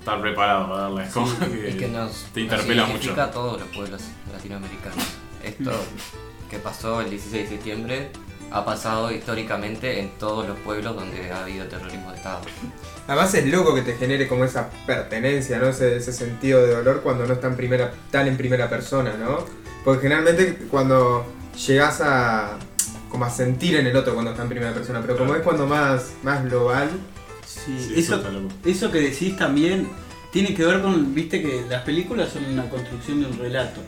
estar preparado para darla. Es como que, Es que nos, te interpela nos mucho. a todos los pueblos latinoamericanos. Esto que pasó el 16 de septiembre ha pasado históricamente en todos los pueblos donde ha habido terrorismo de Estado. Además es loco que te genere como esa pertenencia, ¿no? Ese, ese sentido de dolor cuando no está en primera, tan en primera persona, ¿no? Porque generalmente cuando llegas a como a sentir en el otro cuando está en primera persona, pero como es cuando más, más global, Sí, Sí, eso, eso que decís también tiene que ver con, viste que las películas son una construcción de un relato.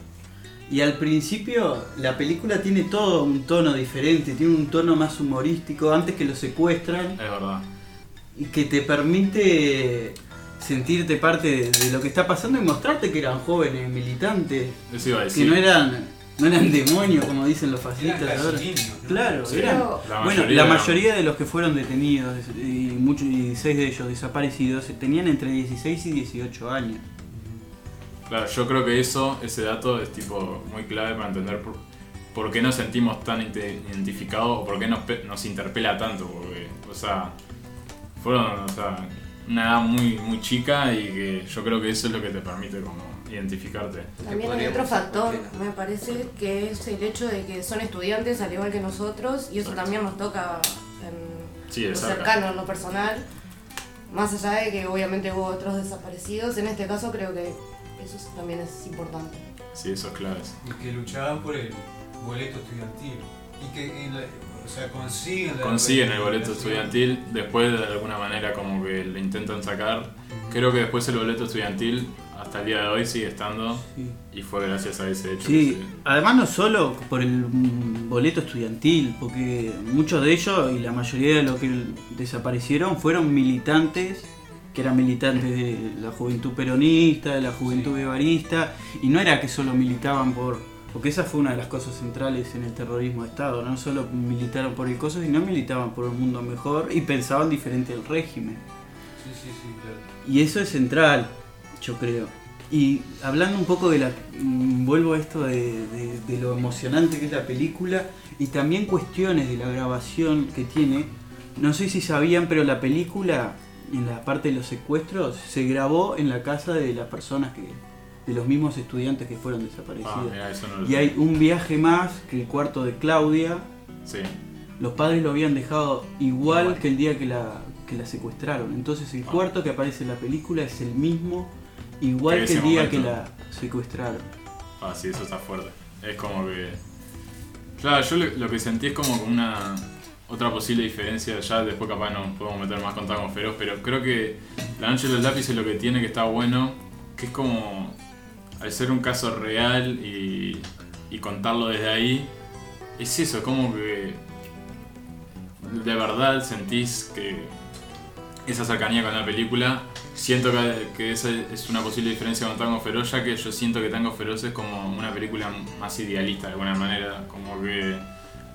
Y al principio la película tiene todo un tono diferente, tiene un tono más humorístico antes que lo secuestran Es verdad. y que te permite sentirte parte de, lo que está pasando y mostrarte que eran jóvenes militantes, Eso iba a que no eran no eran demonios como dicen los Eran fascistas ahora. Claro, Sí. eran Pero- La bueno, mayoría la eran- mayoría de los que fueron detenidos y muchos y seis de ellos desaparecidos tenían entre 16 y 18 años. Claro, yo creo que eso, ese dato es tipo muy clave para entender por, por qué nos sentimos tan identificados o por qué nos, pe- nos interpela tanto. Porque, o sea, fueron o sea, una edad muy, muy chica y que yo creo que eso es lo que te permite como identificarte. También hay otro factor, me parece, que es el hecho de que son estudiantes al igual que nosotros y eso Exacto. también nos toca en Sí, lo cerca. cercano, en lo personal. Más allá de que obviamente hubo otros desaparecidos, en este caso creo que eso es- también es importante. Sí, esos claves. Y que luchaban por el boleto estudiantil. Y que, en la- o sea, consiguen la Consiguen el boleto estudiantil, después de alguna manera como que le intentan sacar. Creo que después el boleto estudiantil hasta el día de hoy sigue estando Sí. y fue gracias a ese hecho. Sí, se- además no solo por el mm, boleto estudiantil, porque muchos de ellos y la mayoría de los que desaparecieron fueron militantes, que eran militantes de la juventud peronista, de la juventud guevarista, y no era que solo militaban por... Porque esa fue una de las cosas centrales en el terrorismo de Estado, no solo militaron por el coso, sino militaban por un mundo mejor y pensaban diferente del régimen. Sí, sí, sí, claro. Y eso es central, yo creo. Y hablando un poco de la... mm, Vuelvo a esto de, de- de lo emocionante que es la película y también cuestiones de la grabación que tiene. No sé si sabían, pero la película, en la parte de los secuestros, se grabó en la casa de las personas que... de los mismos estudiantes que fueron Ah, desaparecidos. mirá, eso no lo y hay un viaje más que el cuarto de Claudia. Sí, Los padres lo habían dejado igual, que el día que la, que la secuestraron. Entonces el Ah. cuarto que aparece en la película es el mismo, igual Que el día momento. que la secuestraron. ah, sí, eso está fuerte. Es como que. Claro, yo lo, lo que sentí es como una. Otra posible diferencia, ya después capaz nos podemos meter más con Tango Feroz, pero creo que La Noche de los Lápices lo que tiene que está bueno, que es como. Al ser un caso real y, y contarlo desde ahí, es eso, como que. De verdad sentís que esa cercanía con la película. Siento que, que esa es una posible diferencia con Tango Feroz, ya que yo siento que Tango Feroz es como una película más idealista de alguna manera, como que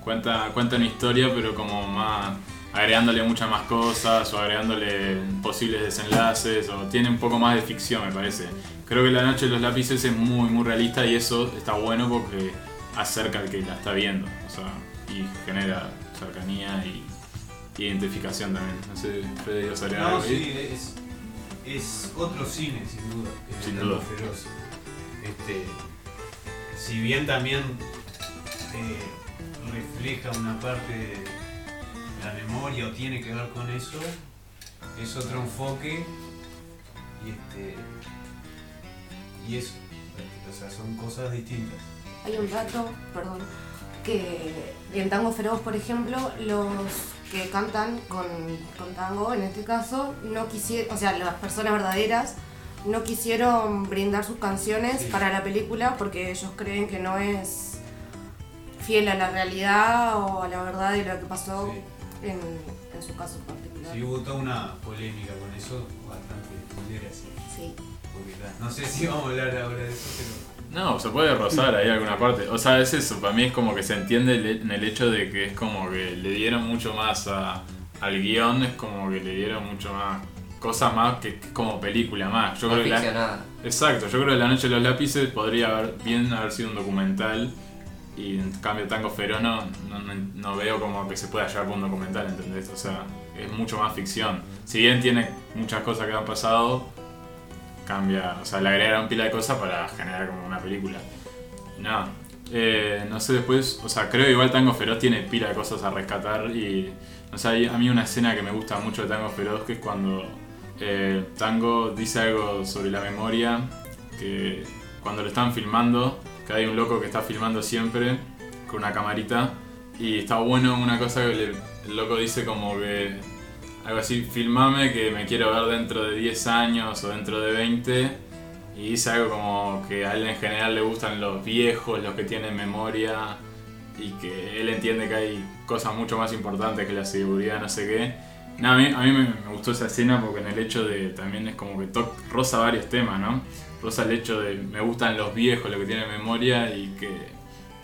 cuenta, cuenta una historia, pero como más agregándole muchas más cosas o agregándole posibles desenlaces o tiene un poco más de ficción, me parece. Creo que La Noche de los Lápices es muy, muy realista y eso está bueno porque acerca al que la está viendo, o sea, y genera cercanía y identificación también. No sé, Fede, ¿ibas a agregar No, algo sí, es, es otro cine, sin duda. que Sin duda. Feroz. Este, si bien también eh, refleja una parte de la memoria o tiene que ver con eso, es otro enfoque y este y eso, o sea, son cosas distintas. Hay un dato, perdón, que en Tango Feroz, por ejemplo, los que cantan con, con tango, en este caso, no quisieron, o sea, las personas verdaderas no quisieron brindar sus canciones Sí. para la película porque ellos creen que no es fiel a la realidad o a la verdad de lo que pasó Sí. en, en su caso particular. Sí, hubo toda una polémica con eso, bastante fulera, sí. Sí. Porque, no sé si vamos a hablar ahora de eso, pero No, se puede rozar ahí alguna parte. O sea, es eso, para mí es como que se entiende en el hecho de que es como que le dieron mucho más a- al guion, es como que le dieron mucho más cosas más que, que como película más. Yo Más creo que la-. Exacto, yo creo que La Noche de los Lápices podría haber bien haber sido un documental y en cambio Tango Feroz no, no, veo como que se pueda llevar por un documental, ¿entendés? O sea, es mucho más ficción. Si bien tiene muchas cosas que han pasado, cambia, o sea, le agregaron pila de cosas para generar como una película. No, eh, no sé después, o sea, creo igual Tango Feroz tiene pila de cosas a rescatar y, sé, hay- a mí una escena que me gusta mucho de Tango Feroz que es cuando eh, Tango dice algo sobre la memoria, que cuando lo están filmando, que hay un loco que está filmando siempre con una camarita y está bueno una cosa que le- el loco dice como que algo así, filmame que me quiero ver dentro de 10 años o dentro de 20 y dice algo como que a él en general le gustan los viejos, los que tienen memoria y que él entiende que hay cosas mucho más importantes que la seguridad, no sé qué. No, a mí, a mí me, gustó esa escena porque en el hecho de también es como que roza varios temas, ¿no? Roza el hecho de me gustan los viejos, los que tienen memoria y que,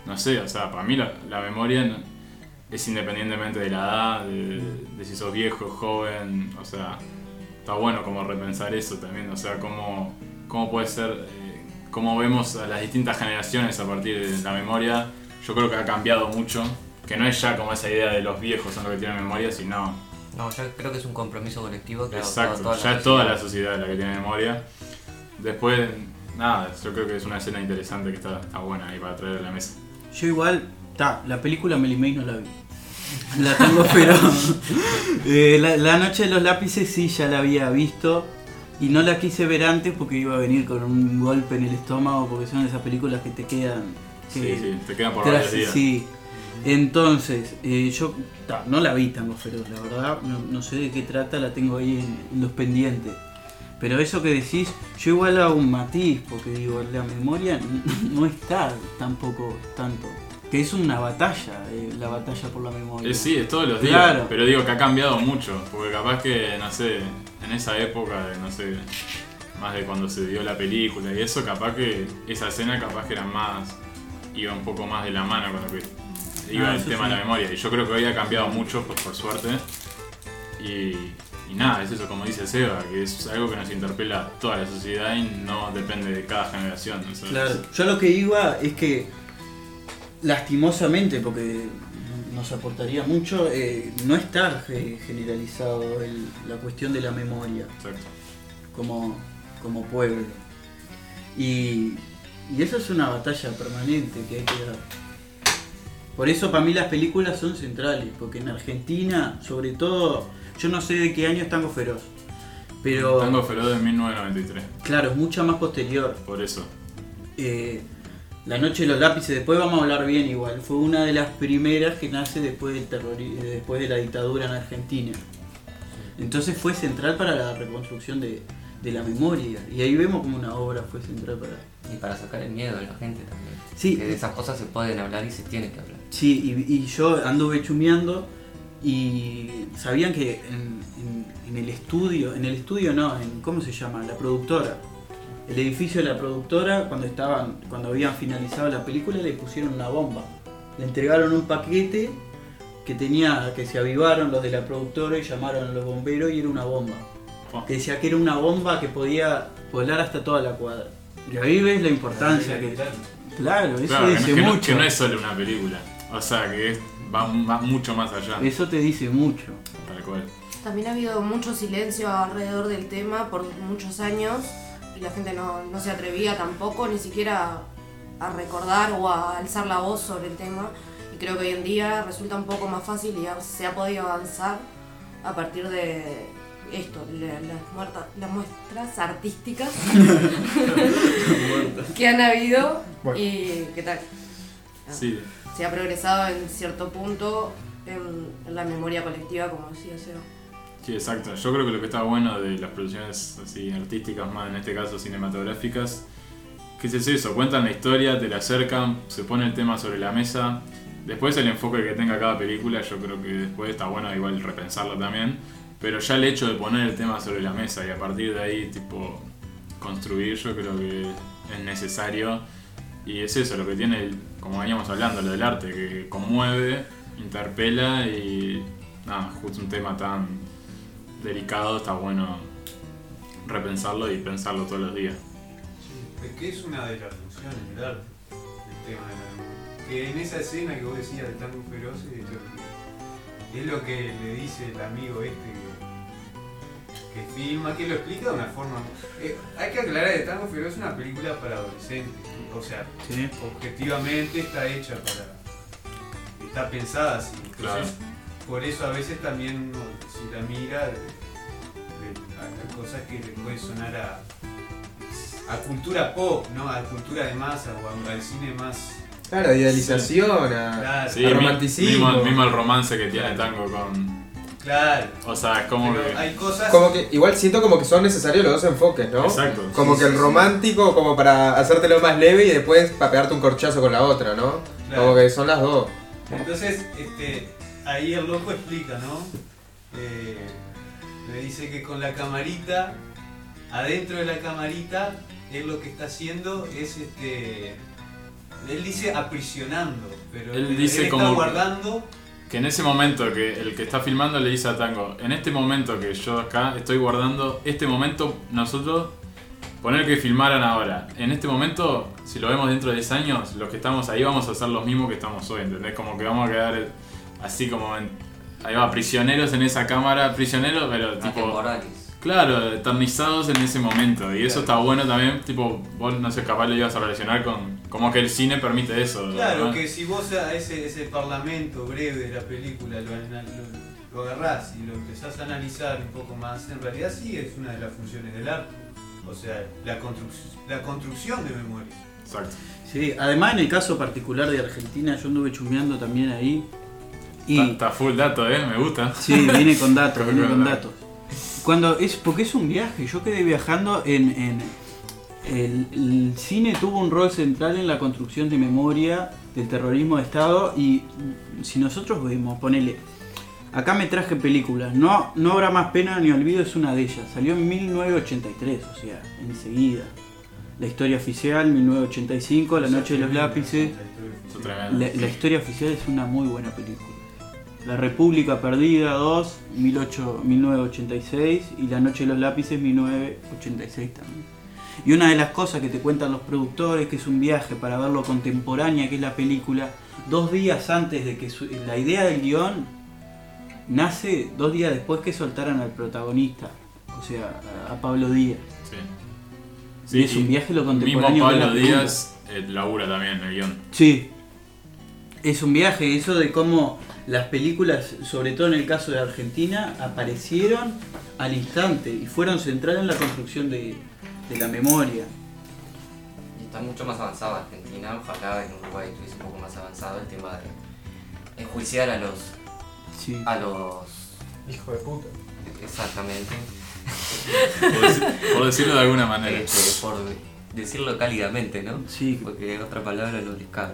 no sé, o sea, para mí la, la memoria no- es independientemente de la edad, de, de si sos viejo, joven, o sea, está bueno como repensar eso también, o sea, cómo, cómo puede ser, eh, cómo vemos a las distintas generaciones a partir de la memoria, yo creo que ha cambiado mucho, que no es ya como esa idea de los viejos son los que tienen memoria, sino No, yo creo que es un compromiso colectivo que Exacto, adoptado toda ya es toda la sociedad la que tiene memoria. Después, nada, yo creo que es una escena interesante que está, está buena ahí para traer a la mesa. Yo igual, ta, la película Melly May no la vi. La tengo [LAUGHS] pero eh, la, la noche de los lápices sí ya la había visto y no la quise ver antes porque iba a venir con un golpe en el estómago porque son esas películas que te quedan Sí, que- sí, te quedan por varios días. sí. Entonces, eh, yo ta, no la vi Tango Feroz, la verdad, no, no sé de qué trata, la tengo ahí en, en los pendientes. Pero eso que decís, yo igual hago un matiz, porque digo, la memoria [LAUGHS] no está tampoco tanto. Que es una batalla, eh, la batalla por la memoria. Eh, sí, es todos los días, Claro. pero digo que ha cambiado mucho, porque capaz que, no sé, en esa época, no sé, más de cuando se dio la película y eso, capaz que esa escena capaz que era más, iba un poco más de la mano con lo que iba Ah, el tema de la memoria. Y yo creo que hoy ha cambiado mucho, por, por suerte. Y, y nada, es eso como dice Seba, que es algo que nos interpela a toda la sociedad y no depende de cada generación. Claro, yo lo que iba es que lastimosamente, porque nos aportaría mucho, eh, no está generalizado el- la cuestión de la memoria Exacto. como, como pueblo. Y, y eso es una batalla permanente que hay que dar. Por eso para mí las películas son centrales, porque en Argentina, sobre todo, yo no sé de qué año es Tango Feroz, pero Tango Feroz de 1993, claro, es mucha más posterior. por eso. Eh, la Noche de los Lápices, después vamos a hablar bien igual, fue una de las primeras que nace después, del terrori- eh, después de la dictadura en Argentina. Entonces fue central para la reconstrucción de, de la memoria. Y ahí vemos como una obra fue central para... Y para sacar el miedo de la gente también. Sí. Que de esas cosas se pueden hablar y se tiene que hablar. Sí, y, y yo anduve chumeando y sabían que en, en- en el estudio, en el estudio no, en ¿cómo se llama? La productora. El edificio de la productora, cuando estaban, cuando habían finalizado la película, le pusieron una bomba. Le entregaron un paquete que tenía, que se avivaron los de la productora y llamaron a los bomberos y era una bomba. Que decía que era una bomba que podía volar hasta toda la cuadra. Y ahí ves la importancia que. Claro, eso no, dice que no- mucho. que no es solo una película. O sea, que es- va, va mucho más allá. Eso te dice mucho. Tal cual. También ha habido mucho silencio alrededor del tema por muchos años y la gente no, no se atrevía tampoco ni siquiera a recordar o a alzar la voz sobre el tema. Y creo que hoy en día resulta un poco más fácil y se ha podido avanzar a partir de esto, la- las, muerta- las muestras artísticas [LAUGHS] que han habido y qué tal. Sí, Se ha progresado en cierto punto en, la memoria colectiva, como decía Seba. sí, exacto. Yo creo que lo que está bueno de las producciones así artísticas, más en este caso cinematográficas, que es eso, cuentan la historia, te la acercan, se pone el tema sobre la mesa. Después el enfoque que tenga cada película, yo creo que después está bueno igual repensarlo también. Pero ya el hecho de poner el tema sobre la mesa y a partir de ahí, tipo, construir, yo creo que es necesario. y es eso, lo que tiene, el- como veníamos hablando, lo del arte, que conmueve, interpela y nada, justo un tema tan delicado, está bueno repensarlo y pensarlo todos los días. Es que es una de las funciones del arte, el tema de la Que en esa escena que vos decías de Tango Feroz es lo que le dice el amigo este que, que filma, que lo explica de una forma... eh, hay que aclarar que Tango Feroz es una película para adolescentes, o sea, Sí. objetivamente está hecha para... está pensada así. Entonces, por eso a veces también uno, si la mira, le- le- hay cosas que le puede sonar a, a cultura pop, ¿no? A cultura de masa o a- al cine más. Claro, idealización, a, Claro, Sí, a romanticismo. mismo, mismo el romance que tiene Claro. Tango con... claro. O sea, es como que... hay cosas. Como que, igual siento como que son necesarios los dos enfoques, ¿no? Exacto. Como Sí, que sí, el sí. romántico como para hacértelo más leve y después para pegarte un corchazo con la otra, ¿no? Claro. Como que son las dos. Entonces, este, ahí el loco explica, ¿no? Eh, le dice que con la camarita, adentro de la camarita, él lo que está haciendo es este. Él dice aprisionando, pero Él dice está como guardando. Que en ese momento que el que está filmando le dice a Tango, en este momento que yo acá estoy guardando, este momento nosotros, poner que filmaran ahora, en este momento, si lo vemos dentro de 10 años, los que estamos ahí vamos a ser los mismos que estamos hoy, ¿entendés? Como que vamos a quedar así como, en- ahí va, prisioneros en esa cámara, prisioneros, pero tipo... Claro, eternizados en ese momento. Y eso está bueno también, tipo, vos no sé, capaz lo ibas a relacionar con como que el cine permite eso. Claro, ¿no? que si vos a ese, ese parlamento breve de la película lo, lo- lo agarrás y lo empezás a analizar un poco más, en realidad sí es una de las funciones del arte. O sea, la, construc- la construcción de memoria. Exacto. Sí, además en el caso particular de Argentina, yo anduve chumbeando también ahí. Está, Y está full dato, ¿eh? Me gusta. sí, viene con datos, [LAUGHS] viene con datos. Cuando es, porque es un viaje, yo quedé viajando en, en- el, el cine tuvo un rol central en la construcción de memoria del terrorismo de Estado y si nosotros vemos, ponele, acá me traje películas, no, no habrá más pena ni olvido es una de ellas, salió en 1983, o sea, enseguida. La historia oficial, 1985, La noche de los lápices. La, la historia oficial es una muy buena película. La República Perdida 2, 18 1986 y La Noche de los Lápices 1986 también. Y una de las cosas que te cuentan los productores, que es un viaje para ver lo contemporánea que es la película, dos días antes de que su- la idea del guion nace dos días después que soltaran al protagonista, o sea, a, a Pablo Díaz. Sí. Y es un viaje lo Mismo contemporáneo la Pablo. Díaz eh, labura también el guion. Sí. Es un viaje, eso de cómo las películas, sobre todo en el caso de Argentina, aparecieron al instante y fueron centrales en la construcción de, de la memoria. Y está mucho más avanzado Argentina, ojalá en Uruguay estuviese un poco más avanzado el tema de enjuiciar a los Sí. a los Hijo de puta. exactamente Por, deci- por decirlo de alguna manera. este, por decirlo cálidamente, ¿no? Sí. Porque otra palabra no les cabe.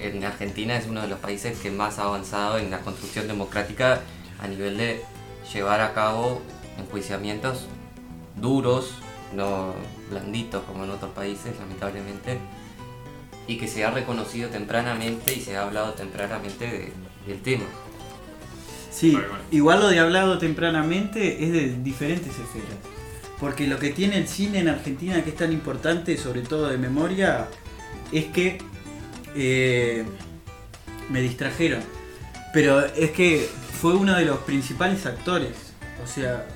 En Argentina es uno de los países que más ha avanzado en la construcción democrática a nivel de llevar a cabo enjuiciamientos duros, no blanditos como en otros países, lamentablemente, y que se ha reconocido tempranamente y se ha hablado tempranamente de- del tema. Sí, igual lo de hablado tempranamente es de diferentes esferas. Porque lo que tiene el cine en Argentina que es tan importante, sobre todo de memoria, es que eh, me distrajeron. Pero es que fue uno de los principales actores. O sea,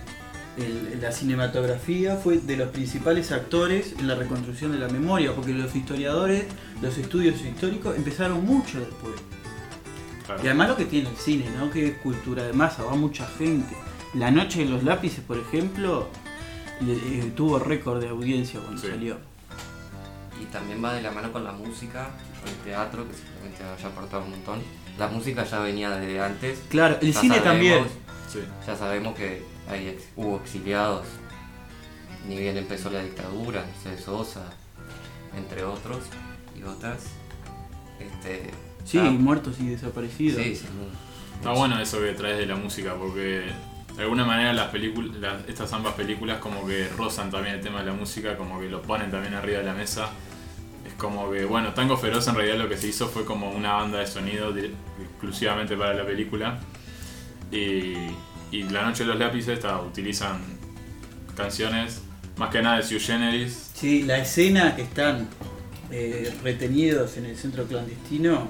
el- la cinematografía fue de los principales actores en la reconstrucción de la memoria. Porque los historiadores, los estudios históricos empezaron mucho después. Claro. Y además lo que tiene el cine, ¿no? Que es cultura de masa, va mucha gente. La noche de los lápices, por ejemplo, le- eh, tuvo récord de audiencia cuando Sí. salió. Y también va de la mano con la música, el teatro, que seguramente haya aportado un montón. La música ya venía desde antes. Claro, el Ya cine sabemos- también. Sí. Ya sabemos que hay ex- hubo exiliados, ni bien empezó la dictadura, Mercedes Sosa, entre otros y otras. Este, Sí, ah, muertos y desaparecidos. sí, sí, Está bueno eso que traes de la música porque de alguna manera las películas, las- estas ambas películas como que rozan también el tema de la música, como que lo ponen también arriba de la mesa. Como que, bueno, Tango Feroz en realidad lo que se hizo fue como una banda de sonido exclusivamente para la película. Y, y La Noche de los Lápices ta, utilizan canciones más que nada de Sui Generis. Sí, la escena que están eh, retenidos en el centro clandestino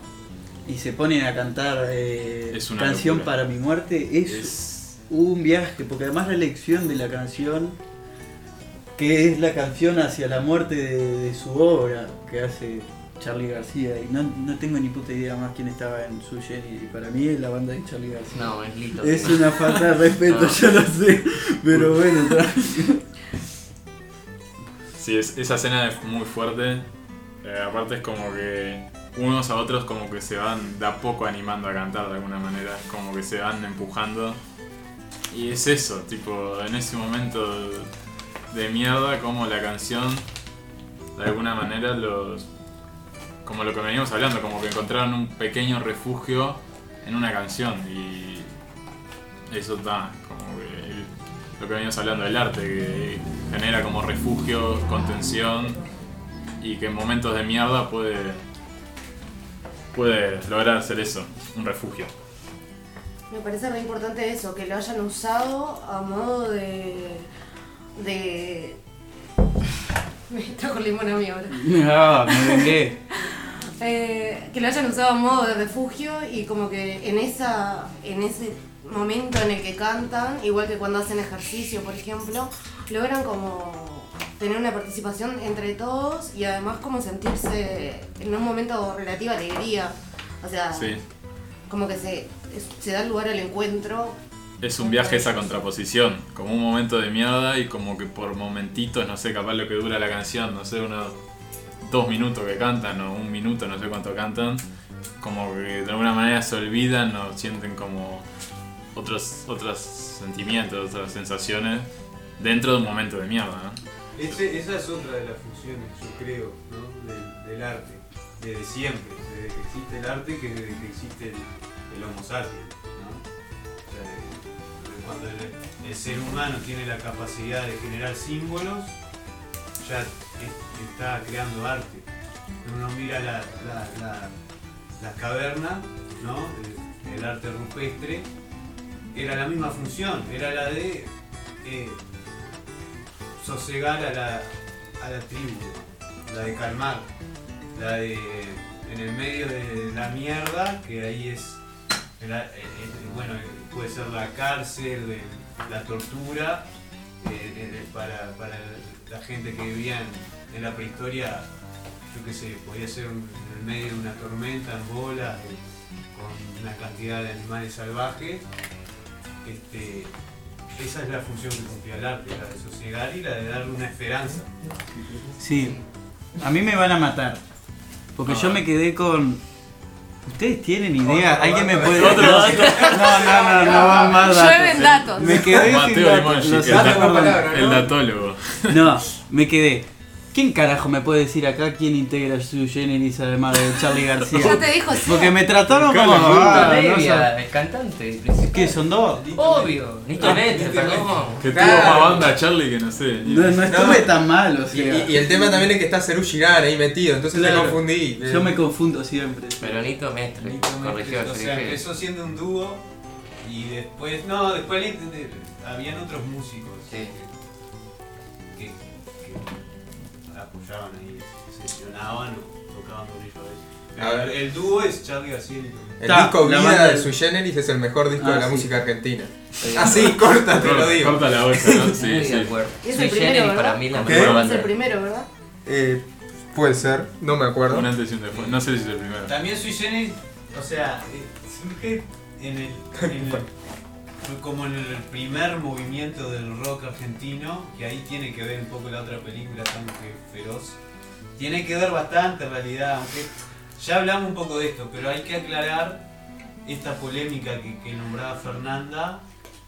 y se ponen a cantar eh, Es una Canción locura. para mi muerte es, Es, un viaje, porque además la elección de la canción, que es la canción hacia la muerte de, de su obra, que hace Charlie García, y no, no tengo ni puta idea más quién estaba en su y para mí es la banda de Charlie García. No, es Lito. Es una falta de respeto, [LAUGHS] No. yo lo sé, pero bueno, tra- sí, es- esa escena es muy fuerte. Eh, aparte es como que unos a otros como que se van de a poco animando a cantar de alguna manera. Como que se van empujando. Y es eso, tipo, en ese momento de mierda, como la canción, de alguna manera, los. Como lo que veníamos hablando, como que encontraron un pequeño refugio en una canción. Y. Eso da, como que. lo que veníamos hablando del arte, que genera como refugio, contención. Y que en momentos de mierda puede. puede lograr ser eso, un refugio. Me parece re importante eso, que lo hayan usado a modo de. De. [LAUGHS] Me trajo el limón a mí ahora. [LAUGHS] Ah, me vengué. Eh, que lo hayan usado a modo de refugio y como que en esa en ese momento en el que cantan, igual que cuando hacen ejercicio, por ejemplo, logran como tener una participación entre todos y además como sentirse en un momento relativa alegría. O sea, Sí. como que se, se da lugar al encuentro. Es un viaje esa contraposición, como un momento de mierda y como que por momentitos, no sé, capaz lo que dura la canción, no sé, unos dos minutos que cantan o un minuto, no sé cuánto cantan, como que de alguna manera se olvidan o sienten como otros, otros sentimientos, otras sensaciones dentro de un momento de mierda, ¿no? Esa es otra de las funciones, yo creo, ¿no? del, del arte, desde siempre, desde que existe el arte que desde que existe el, el Homo sapiens. Cuando el, ser humano tiene la capacidad de generar símbolos, ya es- está creando arte. Uno mira la, la, la, la caverna, ¿no? el, arte rupestre, era la misma función, era la de eh, sosegar a la, a la tribu, la de calmar, la de en el medio de la mierda, que ahí es, eh, eh, bueno, puede ser la cárcel, la tortura, eh, eh, para, para la gente que vivía en, en la prehistoria, yo qué sé, podía ser un- en el medio de una tormenta, en bolas, eh, con una cantidad de animales salvajes. Este, esa es la función que cumplía el arte, la de sosegar y la de darle una esperanza. Sí, a mí me van a matar. Porque yo me quedé con. ¿Ustedes tienen idea? ¿Alguien me puede.? Otro no, dato. no, no, no, no van más Llueven datos. datos. Me quedé sin Mateo datos. El, datólogo. No, me quedé. ¿Quién carajo me puede decir acá quién integra su generis además de Charlie García? Ya te dijo sí. Porque me trataron como. ah, no el cantante principal. ¿Qué son dos? Obvio. Nito Mestre, Nito perdón. Que tuvo más banda Charlie que no sé. No, no estuve tan mal, o Y, sea. y- y el tema también es que está Cerú Girán ahí metido, entonces Claro. te confundí. Yo me confundo siempre. Pero Nito Mestre. Nito Corrigió Mestre, o sea, dije. empezó siendo un dúo y después, no, después habían otros músicos Sí. que, que apoyaban ahí, sesionaban o tocaban con ellos a veces. A ver. el, el dúo es Charlie García y. El Ta, disco la Vida de del- Sui Generis es el mejor disco Ah, de la sí. música argentina. Sí. Así, [LAUGHS] corta, te lo digo. Corta la olla, ¿no? Sí, Muy sí. de acuerdo. Y es Sui el primero, Generis ¿verdad? para mí la Ok. mejor Es banda. el primero, ¿verdad? Eh, puede ser, no me acuerdo. Un antes y un después. No sé si es el primero. También Sui Generis, o sea, eh, surge en el, en el- [LAUGHS] fue como en el primer movimiento del rock argentino, que ahí tiene que ver un poco la otra película, Tan Fe- Feroz. Tiene que ver bastante en realidad, aunque ya hablamos un poco de esto, pero hay que aclarar esta polémica que, que nombraba Fernanda,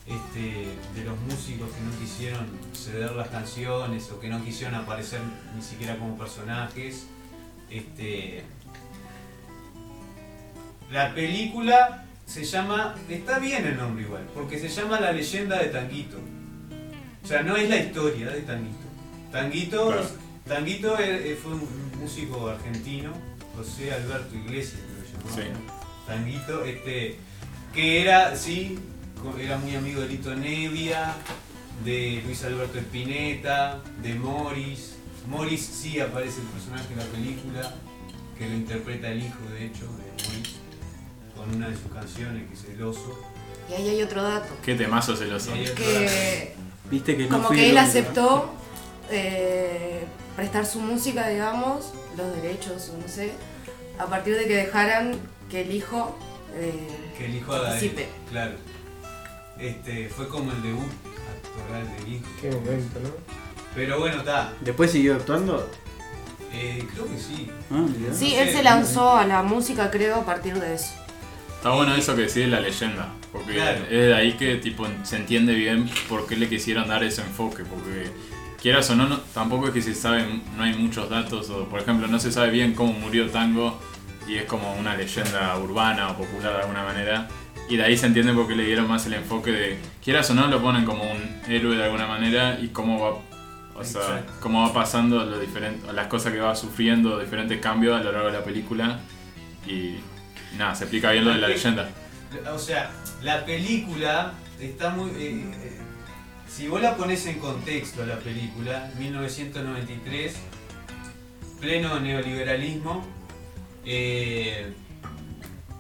este, de los músicos que no quisieron ceder las canciones o que no quisieron aparecer ni siquiera como personajes. Este, la película se llama, está bien el nombre igual, porque se llama La leyenda de Tanguito. O sea, no es la historia de Tanguito. Tanguito, Claro. Tanguito eh, eh, fue un, músico argentino, José Alberto Iglesias, creo que llamaba. Sí. Tanguito, este, que era, sí, era muy amigo de Lito Nevia, de Luis Alberto Spinetta, de Morris. Morris sí aparece el personaje en la película, que lo interpreta el hijo, de hecho, de Morris, con una de sus canciones, que es El Oso. Y ahí hay otro dato. Qué temazo celoso. Y hay otro Que Viste que no como que el él aceptó eh, prestar su música, digamos, los derechos, o no sé, a partir de que dejaran que el hijo eh, Que el hijo haga él, claro. Este, fue como el debut actoral del hijo. Qué momento, ¿no? Pero bueno, está. ¿Después siguió actuando? Eh, creo que sí. Ah. Sí, No él sé, se lanzó a la música, creo, a partir de eso. Está bueno eso que decide la leyenda, porque Claro. es de ahí que tipo se entiende bien por qué le quisieron dar ese enfoque, porque quieras o no, no- tampoco es que se sabe, no hay muchos datos, o por ejemplo no se sabe bien cómo murió Tango y es como una leyenda urbana o popular de alguna manera, y de ahí se entiende por qué le dieron más el enfoque de, quieras o no, lo ponen como un héroe de alguna manera y cómo va, o sea, cómo va pasando lo diferente, las cosas que va sufriendo, diferentes cambios a lo largo de la película y nada, se explica bien lo de la leyenda. [LAUGHS] O sea, la película está muy. eh, eh, si vos la pones en contexto la película, 1993, pleno neoliberalismo, eh,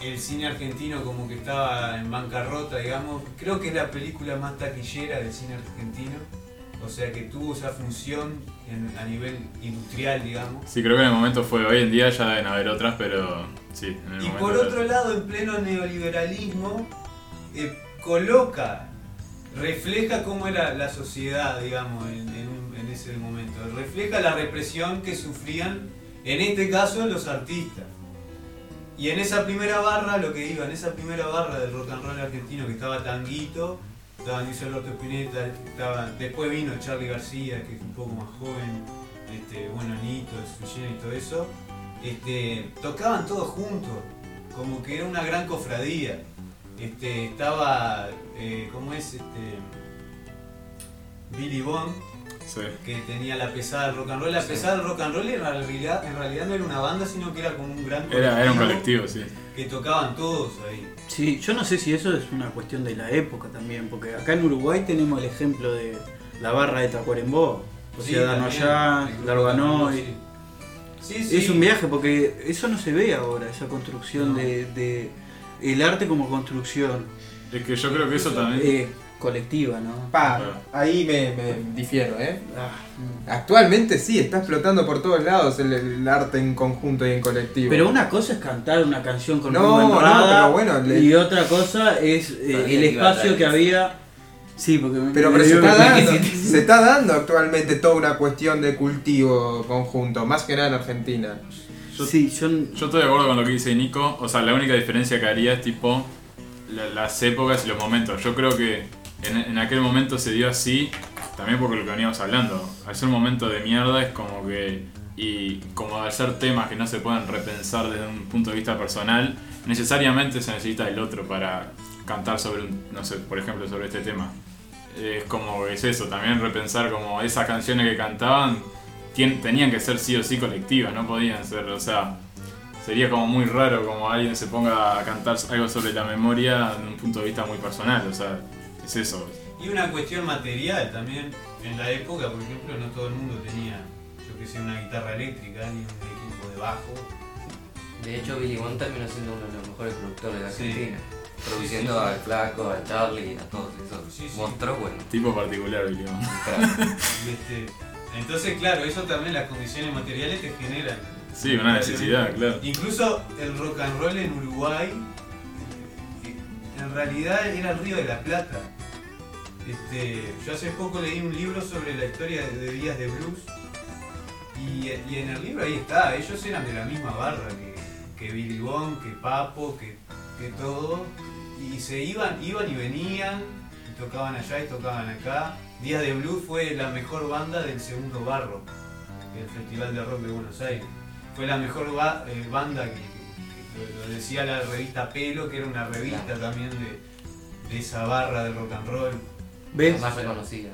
el cine argentino como que estaba en bancarrota, digamos. Creo que es la película más taquillera del cine argentino. O sea que tuvo esa función en- a nivel industrial, digamos. Sí, creo que en el momento fue. Hoy en día ya deben haber otras, pero sí, en el Y por era- otro lado, en pleno neoliberalismo, eh, coloca, refleja cómo era la sociedad, digamos, en, en un- en ese momento. Refleja la represión que sufrían, en este caso, los artistas. Y en esa primera barra, lo que iba, en esa primera barra del rock and roll argentino, que estaba Tanguito, estaba Luis Alberto Spinetta, estaba, después vino Charlie García, que es un poco más joven, este, bueno, Nito, Suyena y todo eso, este, tocaban todos juntos, como que era una gran cofradía. Este, estaba, eh, ¿cómo es? Este, Billy Bond, Sí. que tenía la pesada del rock and roll. La pesada del rock and roll en realidad, en realidad no era una banda, sino que era como un gran Era, era un colectivo, sí. que tocaban todos ahí. Sí, yo no sé si eso es una cuestión de la época también, porque acá en Uruguay tenemos el ejemplo de la barra de Tacuarembó, o Sí, sea, Dano también, allá, el grupo Larganoy. sí. Sí, sí. Es un viaje porque eso no se ve ahora, esa construcción No. de, de el arte como construcción Es que yo creo que eso también. eh, colectiva, ¿no? Pa, ahí me, me difiero, ¿eh? Ah, Actualmente sí, está explotando por todos lados el, el arte en conjunto y en colectivo. Pero una cosa es cantar una canción con No, Rubén no, Rada, pero bueno, le- y otra cosa es eh, el espacio que había. Sí, porque me- Pero, me pero se, está dando, se está dando actualmente toda una cuestión de cultivo conjunto, más que nada en Argentina. Yo- Sí, yo Yo estoy de acuerdo con lo que dice Nico. O sea, la única diferencia que haría es tipo la- las épocas y los momentos. Yo creo que en, en aquel momento se dio así, también porque lo que veníamos hablando. Al ser un momento de mierda es como que. Y como al ser temas que no se pueden repensar desde un punto de vista personal, necesariamente se necesita el otro para cantar sobre no sé, por ejemplo, sobre este tema. Es como es eso, también repensar como esas canciones que cantaban tenían que ser sí o sí colectivas, no podían ser, o sea, sería como muy raro como alguien se ponga a cantar algo sobre la memoria de un punto de vista muy personal, o sea, es eso. Y una cuestión material también. En la época, por ejemplo, no todo el mundo tenía, yo que sé, una guitarra eléctrica ni un equipo de bajo. De hecho, Billy Bond terminó siendo uno de los mejores productores de Sí. Argentina. Produciendo Sí, sí. al Flaco, a Charlie, a todos esos Sí, sí. monstruos, bueno. Tipo particular, digamos. crack. Y este, entonces, claro, eso también las condiciones materiales te generan. Sí, una necesidad, claro. Incluso el rock and roll en Uruguay, eh, en realidad era el Río de la Plata. Este, yo hace poco leí un libro sobre la historia de, Días de Blues y, en el libro ahí está, ellos eran de la misma barra que, que Billy Bond, que Papo, que, que todo, y se iban, iban y venían, y tocaban allá y tocaban acá. Días de Blues fue la mejor banda del segundo barro, el Festival de Rock de Buenos Aires fue la mejor eh, banda que, lo, decía la revista Pelo, que era una revista también de esa barra de rock and roll. ¿Ves? La más reconocida.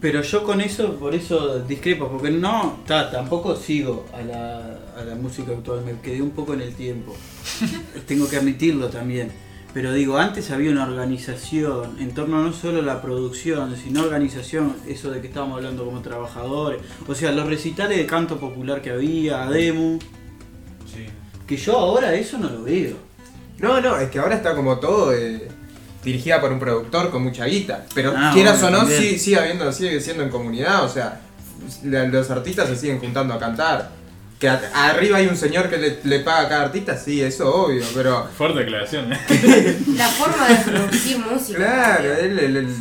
Pero yo con eso, por eso discrepo, porque no, ta, tampoco sigo a la, a la música actual, me quedé un poco en el tiempo. [LAUGHS] Tengo que admitirlo también. Pero digo, antes había una organización en torno no solo a la producción, sino organización, eso de que estábamos hablando como trabajadores. O sea, los recitales de canto popular que había, Ademu, Sí. que yo ahora eso no lo veo. No, no, es que ahora está como todo eh, dirigida por un productor con mucha guita. Pero Ah, quieras bueno, o no, sí- sigue, habiendo, sigue siendo en comunidad. O sea, la- los artistas se siguen juntando a cantar. Que a- arriba hay un señor que le, le paga a cada artista, sí, eso obvio, pero. Fuerte declaración, ¿eh? [LAUGHS] La forma de producir música. Claro, el- el-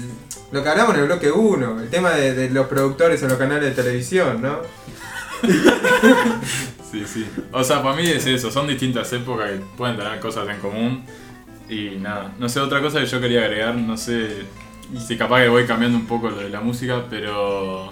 lo que hablamos en el bloque 1, el tema de, de los productores en los canales de televisión, ¿no? [LAUGHS] Sí, sí. O sea, para mí es eso, son distintas épocas que pueden tener cosas en común. Y nada, no sé, otra cosa que yo quería agregar, no sé si capaz que voy cambiando un poco lo de la música, pero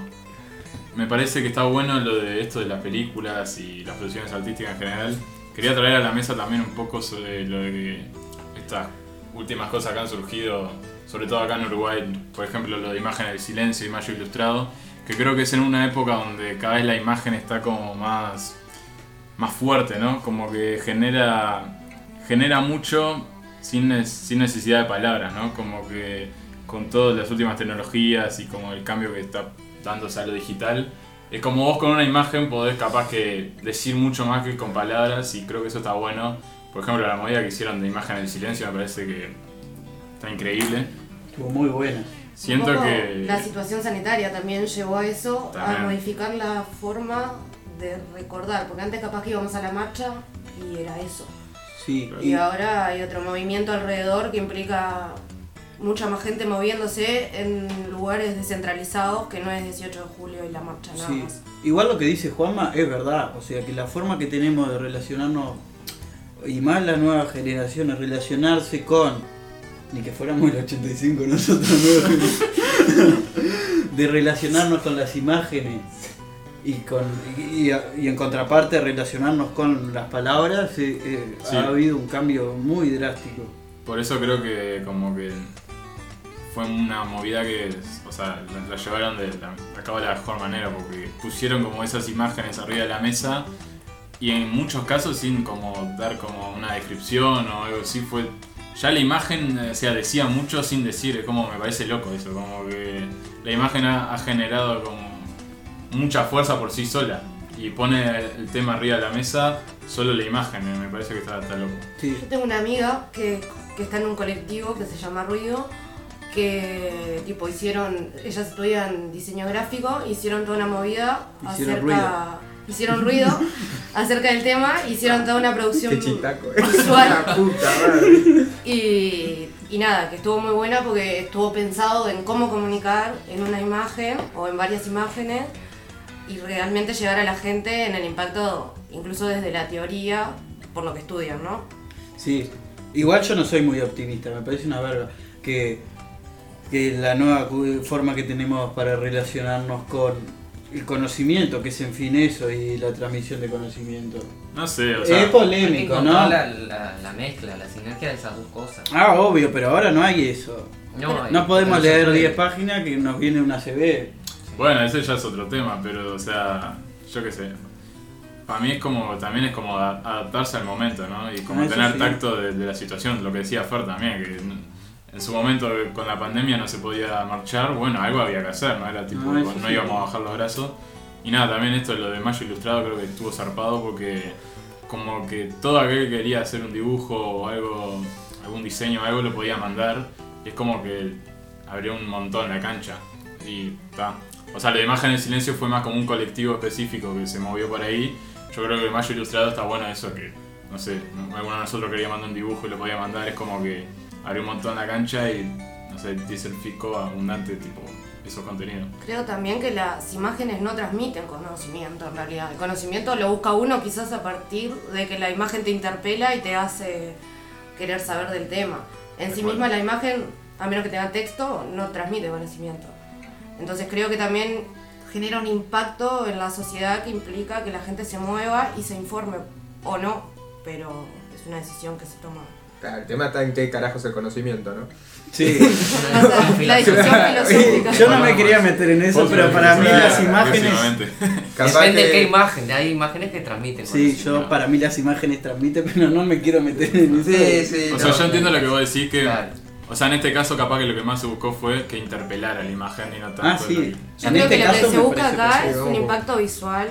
me parece que está bueno lo de esto de las películas y las producciones artísticas en general. Quería traer a la mesa también un poco sobre lo de que estas últimas cosas que han surgido, sobre todo acá en Uruguay, por ejemplo lo de Imágenes del Silencio y Mayo Ilustrado, que creo que es en una época donde cada vez la imagen está como más, más fuerte, ¿no? Como que genera, genera mucho sin, sin necesidad de palabras, ¿no? Como que con todas las últimas tecnologías y como el cambio que está dándose a lo digital, es como vos con una imagen podés capaz que decir mucho más que con palabras y creo que eso está bueno. Por ejemplo, la movida que hicieron de Imagen del Silencio me parece que está increíble. Estuvo muy buena. Siento que... La situación sanitaria también llevó a eso, También. a modificar la forma de recordar, porque antes capaz que íbamos a la marcha y era eso. Sí, Y y, ahora hay otro movimiento alrededor que implica mucha más gente moviéndose en lugares descentralizados que no es 18 de julio y la marcha nada sí. más. igual lo que dice Juanma es verdad. O sea, que la forma que tenemos de relacionarnos, y más la nueva generación, es relacionarse con, ni que fuéramos el 85 nosotros, generación, [LAUGHS] de relacionarnos con las imágenes y, con, y, y en contraparte relacionarnos con las palabras, eh, eh, Sí. ha habido un cambio muy drástico. Por eso creo que como que fue una movida que, o sea, la, llevaron de la, a cabo de la mejor manera, porque pusieron como esas imágenes arriba de la mesa y en muchos casos sin como dar como una descripción o algo así, fue... Ya la imagen, eh, o sea, decía mucho sin decir, como me parece loco eso, como que la imagen ha, ha generado como mucha fuerza por sí sola y pone el tema arriba de la mesa, solo la imagen, me parece que está, está loco. Sí. Yo tengo una amiga que, que está en un colectivo que se llama Ruido, que tipo hicieron, ellas estudian diseño gráfico, hicieron toda una movida Hicieron acerca, hicieron ruido [LAUGHS] acerca del tema, hicieron toda una producción eh. visual y, y nada, que estuvo muy buena porque estuvo pensado en cómo comunicar en una imagen o en varias imágenes y realmente llegar a la gente en el impacto, incluso desde la teoría, por lo que estudian, ¿no? Sí, igual yo no soy muy optimista, me parece una verga que, que la nueva forma que tenemos para relacionarnos con el conocimiento, que es en fin eso, y la transmisión de conocimiento. No sé, o sea... es polémico, ¿no? La, la, la mezcla, la sinergia de esas dos cosas. Ah, obvio, pero ahora no hay eso. No, No podemos leer puede. 10 páginas que nos viene una CB. Bueno, ese ya es otro tema, pero o sea, yo qué sé. Para mí es como, también es como a- adaptarse al momento, ¿no? Y como Ah, tener sí. tacto de, de la situación, lo que decía Fer también, que en, su momento con la pandemia no se podía marchar, bueno, algo había que hacer, ¿no? Era tipo, Ah, no sí. íbamos a bajar los brazos. Y nada, también esto, lo de Mayo Ilustrado, creo que estuvo zarpado porque como que todo aquel que quería hacer un dibujo o algo, algún diseño o algo lo podía mandar. Y es como que abrió un montón la cancha. Y ta. O sea, de Imagen en Silencio fue más como un colectivo específico que se movió por ahí. Yo creo que Mayo Ilustrado está bueno eso que, no sé, alguno de nosotros quería mandar un dibujo y lo podía mandar. Es como que abrió un montón la cancha y, no sé, dice el fisco abundante, tipo, esos contenidos. Creo también que las imágenes no transmiten conocimiento en realidad. El conocimiento lo busca uno quizás a partir de que la imagen te interpela y te hace querer saber del tema. En sí cual. misma la imagen, a menos que tenga texto, no transmite conocimiento. Entonces creo que también genera un impacto en la sociedad que implica que la gente se mueva y se informe o no, pero es una decisión que se toma Claro, el tema está en qué carajo es el conocimiento, ¿no? Sí. [LAUGHS] La discusión filosófica. Yo no me quería meter en eso, pero para mí las imágenes. [LAUGHS] Depende de qué imagen, hay imágenes que transmiten. Sí, yo para mí las imágenes transmiten, [LAUGHS] pero no me quiero meter en eso. Sí, sí. O sea, no, yo entiendo lo que vos decís que. Claro. O sea, en este caso, capaz que lo que más se buscó fue que interpelara la imagen y no tanto. Ah, sí. lo- Yo En creo este que lo caso que se busca acá es un impacto visual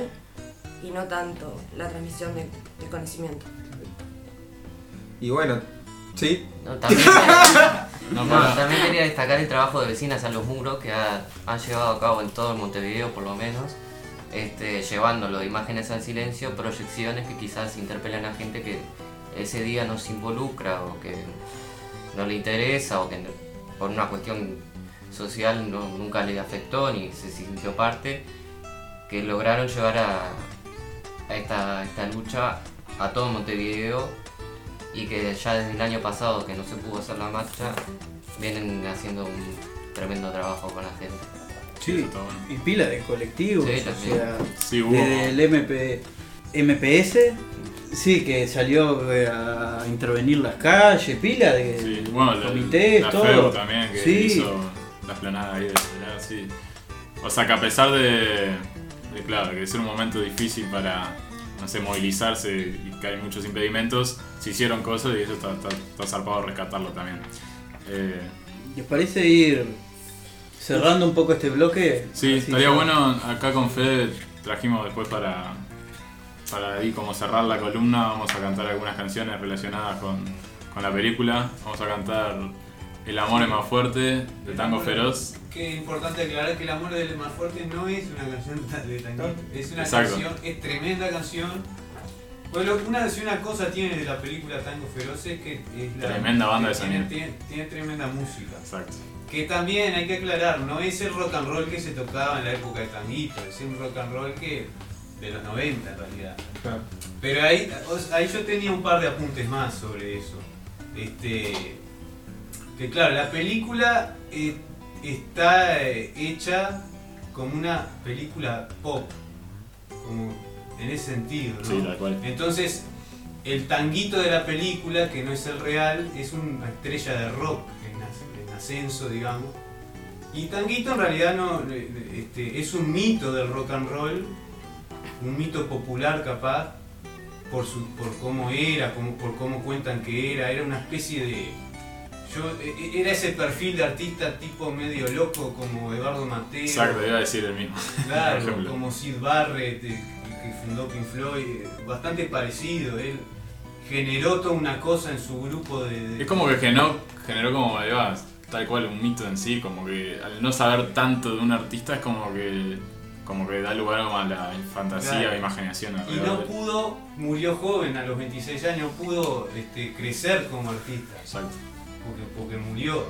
y no tanto la transmisión de, de conocimiento. Y bueno, sí. No, también, [LAUGHS] No, no, para- también quería destacar el trabajo de Vecinas a los Muros que ha- han llevado a cabo en todo el Montevideo, por lo menos, este, llevándolo imágenes al silencio, proyecciones que quizás interpelan a gente que ese día no se involucra o que no le interesa o que por una cuestión social no- nunca le afectó ni se sintió parte, que lograron llevar a, a esta, esta lucha a todo Montevideo y que ya desde el año pasado que no se pudo hacer la marcha, vienen haciendo un tremendo trabajo con la gente. Sí, y pila de colectivos, Sí, o sea, Sí, hubo. desde el MP, MPS, sí, que salió eh, a intervenir las calles, pila de Sí, bueno, la, comités, la todo. También, que Sí. hizo la esplanada ahí de Pilar, sí. O sea, que a pesar de, de, claro, que es un momento difícil para, no sé, movilizarse y que hay muchos impedimentos, se hicieron cosas y eso está, está, está zarpado rescatarlo también. Eh, ¿Les parece ir cerrando un poco este bloque? sí, Así estaría ya- bueno, acá con Fede trajimos después para, para ahí como cerrar la columna, vamos a cantar algunas canciones relacionadas con, con la película. Vamos a cantar El amor es más fuerte, de Tango Feroz. Que es importante aclarar que El amor del más fuerte no es una canción de tanguito. Es una Exacto. canción, es tremenda canción. Bueno, una, si una cosa tiene de la película Tango Feroz es que es la, Tremenda banda de tiene, sonido. tiene, tiene tremenda música. Exacto. Que también hay que aclarar, no es el rock and roll que se tocaba en la época de Tanguito, es un rock and roll que de los 90 en realidad. Pero ahí, ahí yo tenía un par de apuntes más sobre eso. Este, que claro, la película eh, está eh, hecha como una película pop, como en ese sentido, ¿no? Sí, tal cual. Entonces, el tanguito de la película, que no es el real, es una estrella de rock en, as- en ascenso, digamos. Y tanguito en realidad no, eh, este, es un mito del rock and roll, un mito popular capaz, por, su, por cómo era, como- por cómo cuentan que era, era una especie de... Yo, eh, era ese perfil de artista tipo medio loco como Eduardo Mateo. Exacto, iba a decir el mismo. [LAUGHS] Claro, como Sid Barrett, que fundó Pink Floyd, eh, bastante parecido. Él generó toda una cosa en su grupo de. de- Es como que generó, generó como, va, tal cual, un mito en sí, como que al no saber tanto de un artista es como que como que da lugar a la fantasía Claro. e imaginación Y no de- pudo, murió joven a los 26 años, pudo este, crecer como artista. Exacto. Porque, porque murió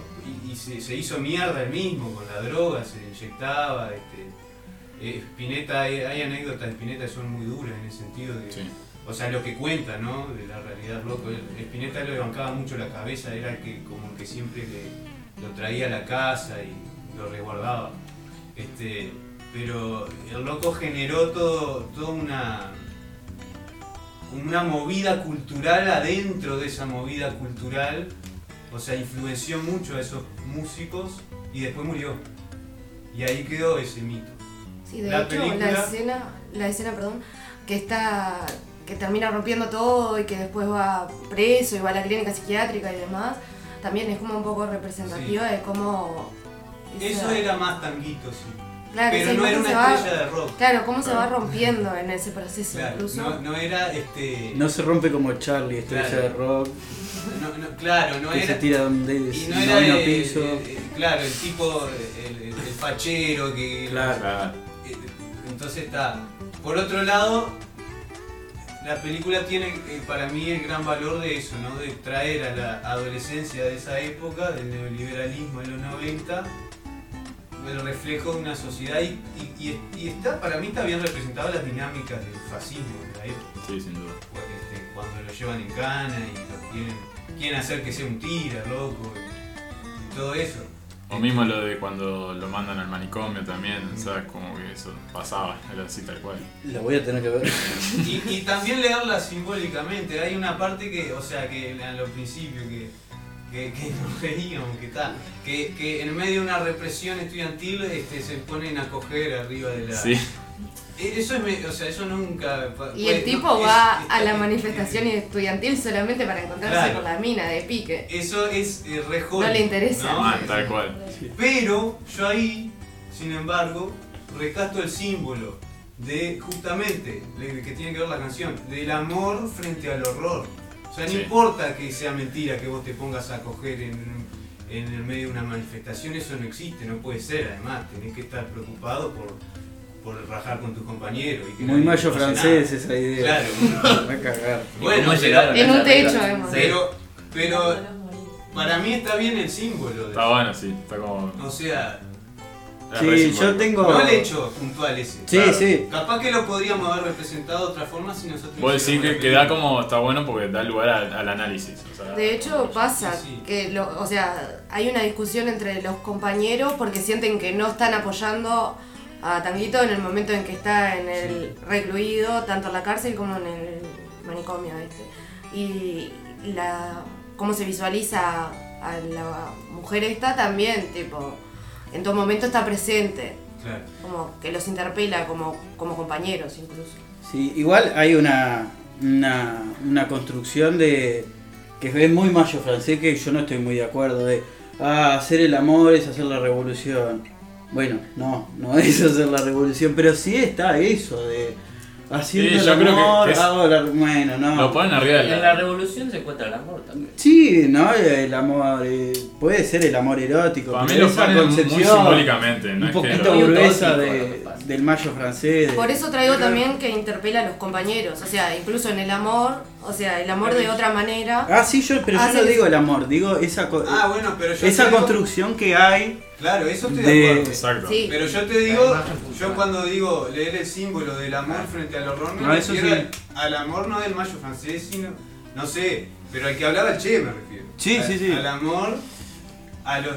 y, y se, se hizo mierda él mismo con la droga, se inyectaba. Este, eh, Spinetta, hay, hay anécdotas de Spinetta que son muy duras en el sentido de. Sí. O sea, lo que cuenta, ¿no? De la realidad loco. Spinetta le bancaba mucho la cabeza, era el que como que siempre le- lo traía a la casa y lo resguardaba. Este, pero el loco generó todo, toda una, una movida cultural adentro de esa movida cultural. O sea, influenció mucho a esos músicos y después murió. Y ahí quedó ese mito. Sí, de La hecho, película- la escena, la escena, perdón, que está que termina rompiendo todo y que después va preso y va a la clínica psiquiátrica y demás, también es como un poco representativa de cómo esa- Eso era más tanguito, sí. Claro, pero no era una va- estrella de rock. Claro, cómo se va rompiendo en ese proceso Claro, incluso. no, no era este. No se rompe como Charlie, estrella Claro. de rock, no- no- claro, no que era. se tira de un de- y no era el, piso. el- el- claro, el tipo, el, fachero que. Claro. Claro. Eh, Entonces está. Por otro lado, la película tiene eh, para mí el gran valor de eso, ¿no? De traer a la adolescencia de esa época, del neoliberalismo en los 90, el reflejo de una sociedad y, y- y- y está, para mí está bien representadas las dinámicas del fascismo de la época. Sí, sin duda. Este, cuando lo llevan en cana y lo quieren, quieren hacer que sea un tira, loco, y todo eso. O mismo lo de cuando lo mandan al manicomio también, ¿sabes? Como que eso pasaba, era así tal cual. La voy a tener que ver. Y, y también leerla simbólicamente. Hay una parte que, o sea, que a los principios que, que, que [LAUGHS] nos reíamos, que tal, que, que en medio de una represión estudiantil este, se ponen a coger arriba de la. Sí. E- Eso es, o sea, eso nunca. Y el tipo no, va está a la manifestación estudiantil solamente para encontrarse Claro. con la mina de pique. Eso es eh, re No le interesa. ¿no? Ah, tal cual. Pero yo ahí, sin embargo, recasto el símbolo de justamente, que tiene que ver la canción, del amor frente al horror. O sea, no Sí. importa que sea mentira que vos te pongas a coger en, en el medio de una manifestación, eso no existe, no puede ser además, tenés que estar preocupado por, por rajar con tus compañeros. Y que Muy mayo francés nada. esa idea. Claro. [LAUGHS] Va a cagar. ¿Y Bueno, En un techo, además. Pero, pero para mí está bien el símbolo. de- Está bueno, sí, está como. O sea, Sí, yo tengo. no el hecho puntual ese. Sí, Claro. sí. Capaz que lo podríamos haber representado de otra forma si nosotros. Vos decís que, que da como. Está bueno porque da lugar al, al análisis. O sea, De hecho pasa Sí, sí. que, lo, o sea, hay una discusión entre los compañeros porque sienten que no están apoyando a Tanguito en el momento en que está en el recluido, tanto en la cárcel como en el manicomio este. Y la cómo se visualiza a la mujer esta también, tipo, en todo momento está presente, Claro. como que los interpela como, como compañeros incluso. Sí, igual hay una, una, una construcción de que es muy mayo francés que yo no estoy muy de acuerdo de ah, hacer el amor es hacer la revolución. Bueno, no, no [LAUGHS] es hacer la revolución, pero sí está eso de haciendo Sí, el yo creo que- amor, que es- hago la bueno, no. Lo ponen arriba de En la revolución se encuentra el amor también. Sí, no, el amor eh, puede ser el amor erótico, Para mí pero lo esa ponen muy concepción simbólicamente, no un poquito burguesa de-. Del mayo francés. de- Por eso traigo también que interpela a los compañeros, o sea, incluso en el amor, o sea, el amor de otra manera. Ah, sí, yo, pero yo no digo el amor, digo esa, co- Ah, bueno, pero yo. esa digo- construcción que hay Claro, eso estoy de, de- acuerdo. Exacto. Sí. Pero yo te digo, yo cuando digo leer el símbolo del amor frente al horror, me No, eso refiero sí. al, al amor no del mayo francés, sino, no sé, pero al que hablaba el Che me refiero. Sí, Al- sí, sí. Al amor, a, los,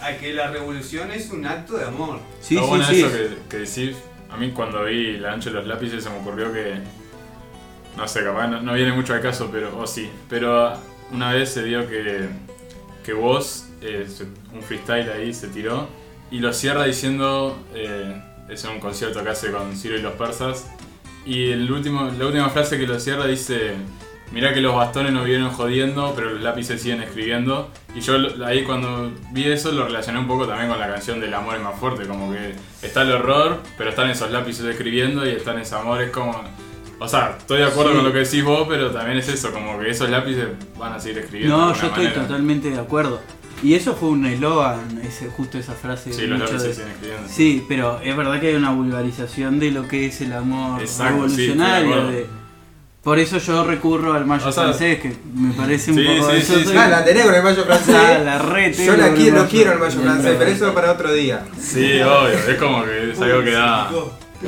a que la revolución es un acto de amor. Sí, Está sí, bueno sí. eso que, que decís. A mí cuando vi la ancha de los lápices se me ocurrió que. No sé, capaz no, no viene mucho al caso, pero. O sí. Pero una vez se dio que. Que vos, eh, un freestyle ahí se tiró. Y lo cierra diciendo. Eh, es un concierto que hace con Ciro y los persas. Y el último, la última frase que lo cierra dice. Mirá que los bastones nos vienen jodiendo, pero los lápices siguen escribiendo. Y yo ahí cuando vi eso lo relacioné un poco también con la canción del amor es más fuerte. Como que está el horror, pero están esos lápices escribiendo y están ese amor. Es como... O sea, estoy de acuerdo Sí. con lo que decís vos, pero también es eso, como que esos lápices van a seguir escribiendo. No, de yo estoy manera. totalmente de acuerdo. Y eso fue un eslogan, ese, justo esa frase. Sí, los lápices de- siguen escribiendo. Sí, pero es verdad que hay una vulgarización de lo que es el amor Exacto, revolucionario. de- por eso yo recurro al mayo O sea, francés, que me parece un sí, poco sí, eso sí, soy- sí. Ah, la tenés con el mayo francés. Ah, la re Yo la quiero, el lo quiero el mayo francés, pero eso para otro día. Sí, obvio, es como que es algo que da...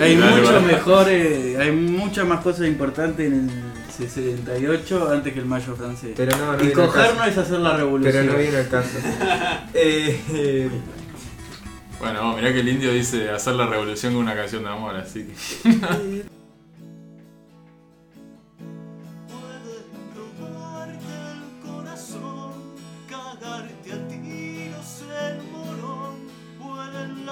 Hay mucho vale. mejor, eh, hay muchas más cosas importantes en el 68 antes que el mayo francés. Pero no, no y coger no es hacer la revolución. Pero no viene al caso. [LAUGHS] Eh, eh, Bueno, mirá que el indio dice hacer la revolución con una canción de amor, así que... [LAUGHS]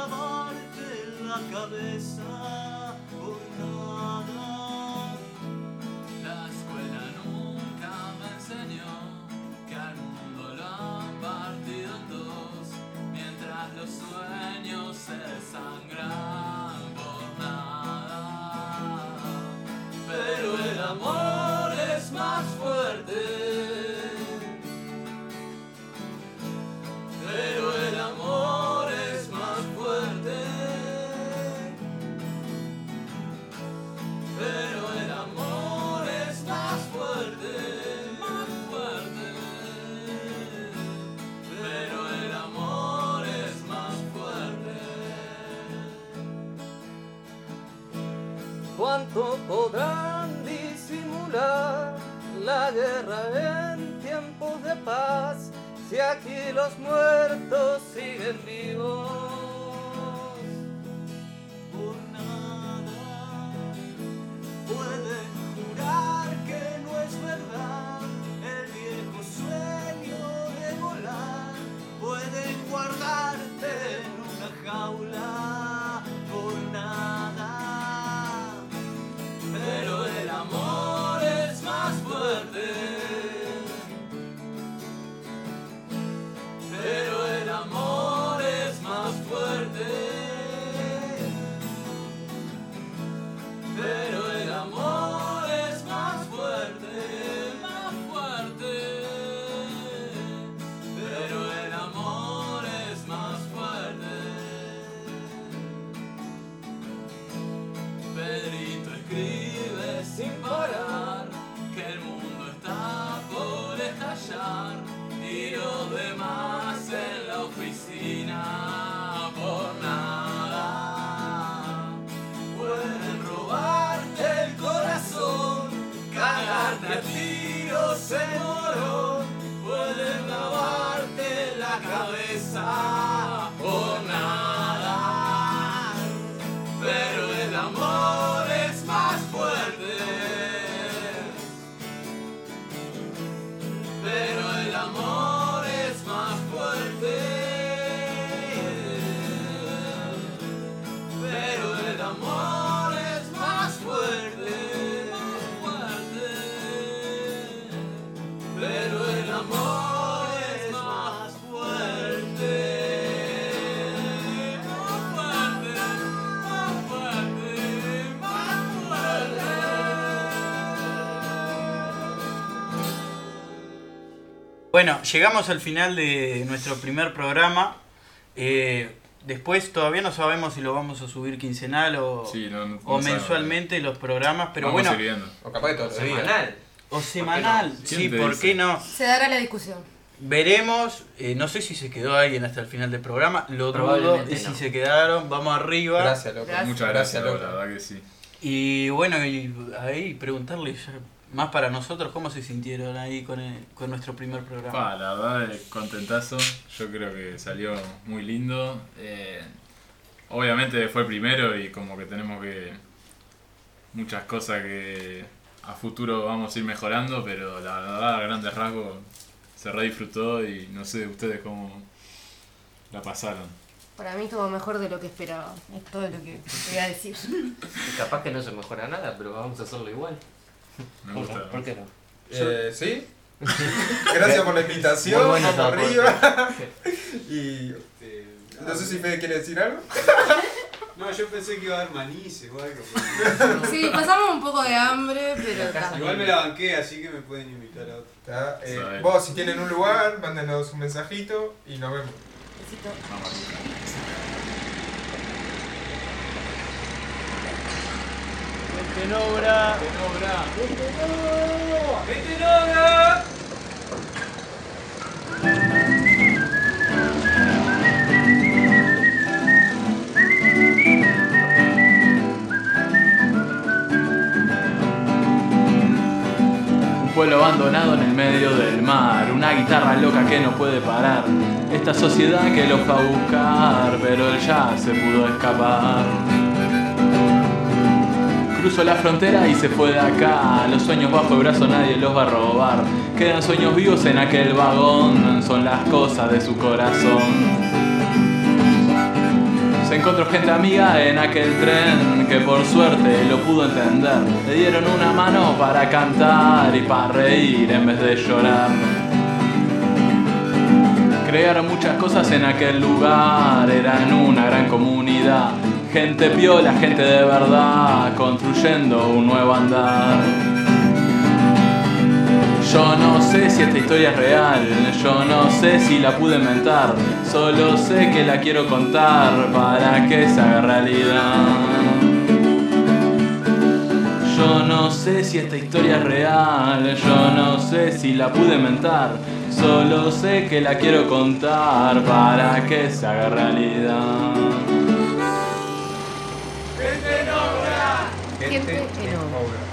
lavarte la cabeza por nada. Bueno, llegamos al final de nuestro primer programa. Eh, después todavía no sabemos si lo vamos a subir quincenal o, Sí, no- no- o no sabemos. mensualmente los programas, pero Vamos bueno. O capaz de todos los días. Semanal. o semanal, ¿Quién sí, ¿por dice? qué no? Se dará la discusión. Veremos, eh, no sé si se quedó alguien hasta el final del programa, lo dudo, y si no. se quedaron, vamos arriba. Gracias, loco. Gracias. Muchas gracias, loco. la verdad que sí. Y bueno, y ahí preguntarle ya más para nosotros cómo se sintieron ahí con, el- con nuestro primer programa. Pa, la verdad, eh, contentazo. Yo creo que salió muy lindo. Eh, obviamente fue el primero y como que tenemos que. Muchas cosas que a futuro vamos a ir mejorando, pero la verdad, a grandes rasgos, se re disfrutó y no sé ustedes cómo la pasaron. Para mí estuvo mejor de lo que esperaba. Es todo lo que voy a decir. [LAUGHS] Capaz que no se mejora nada, pero vamos a hacerlo igual. Me ¿Por, gusta. ¿Por qué no? Eh, ¿Sí? Gracias por la invitación. Bueno Vamos arriba. [LAUGHS] y Eh, no sé si Fede quiere decir algo. [LAUGHS] No, yo pensé que iba a haber manices o algo. [LAUGHS] Sí, pasamos un poco de hambre, pero está. Igual me la banqué, así que me pueden invitar a otro. Está, eh, vos, si tienen un lugar, mándenos un mensajito y nos vemos. Besito. Vamos. Gente en obra. Un pueblo abandonado en el medio del mar, una guitarra loca que no puede parar. Esta sociedad que lo fue a buscar, pero él ya se pudo escapar. Cruzó la frontera y se fue de acá. Los sueños bajo el brazo nadie los va a robar. Quedan sueños vivos en aquel vagón, son las cosas de su corazón. Se encontró gente amiga en aquel tren que por suerte lo pudo entender. Le dieron una mano para cantar y para reír en vez de llorar. Crearon muchas cosas en aquel lugar, eran una gran comunidad. Gente piola, gente de verdad, construyendo un nuevo andar. Yo no sé si esta historia es real, yo no sé si la pude inventar, solo sé que la quiero contar para que se haga realidad. Yo no sé si esta historia es real, yo no sé si la pude inventar, solo sé que la quiero contar para que se haga realidad. Gente en obra. obra.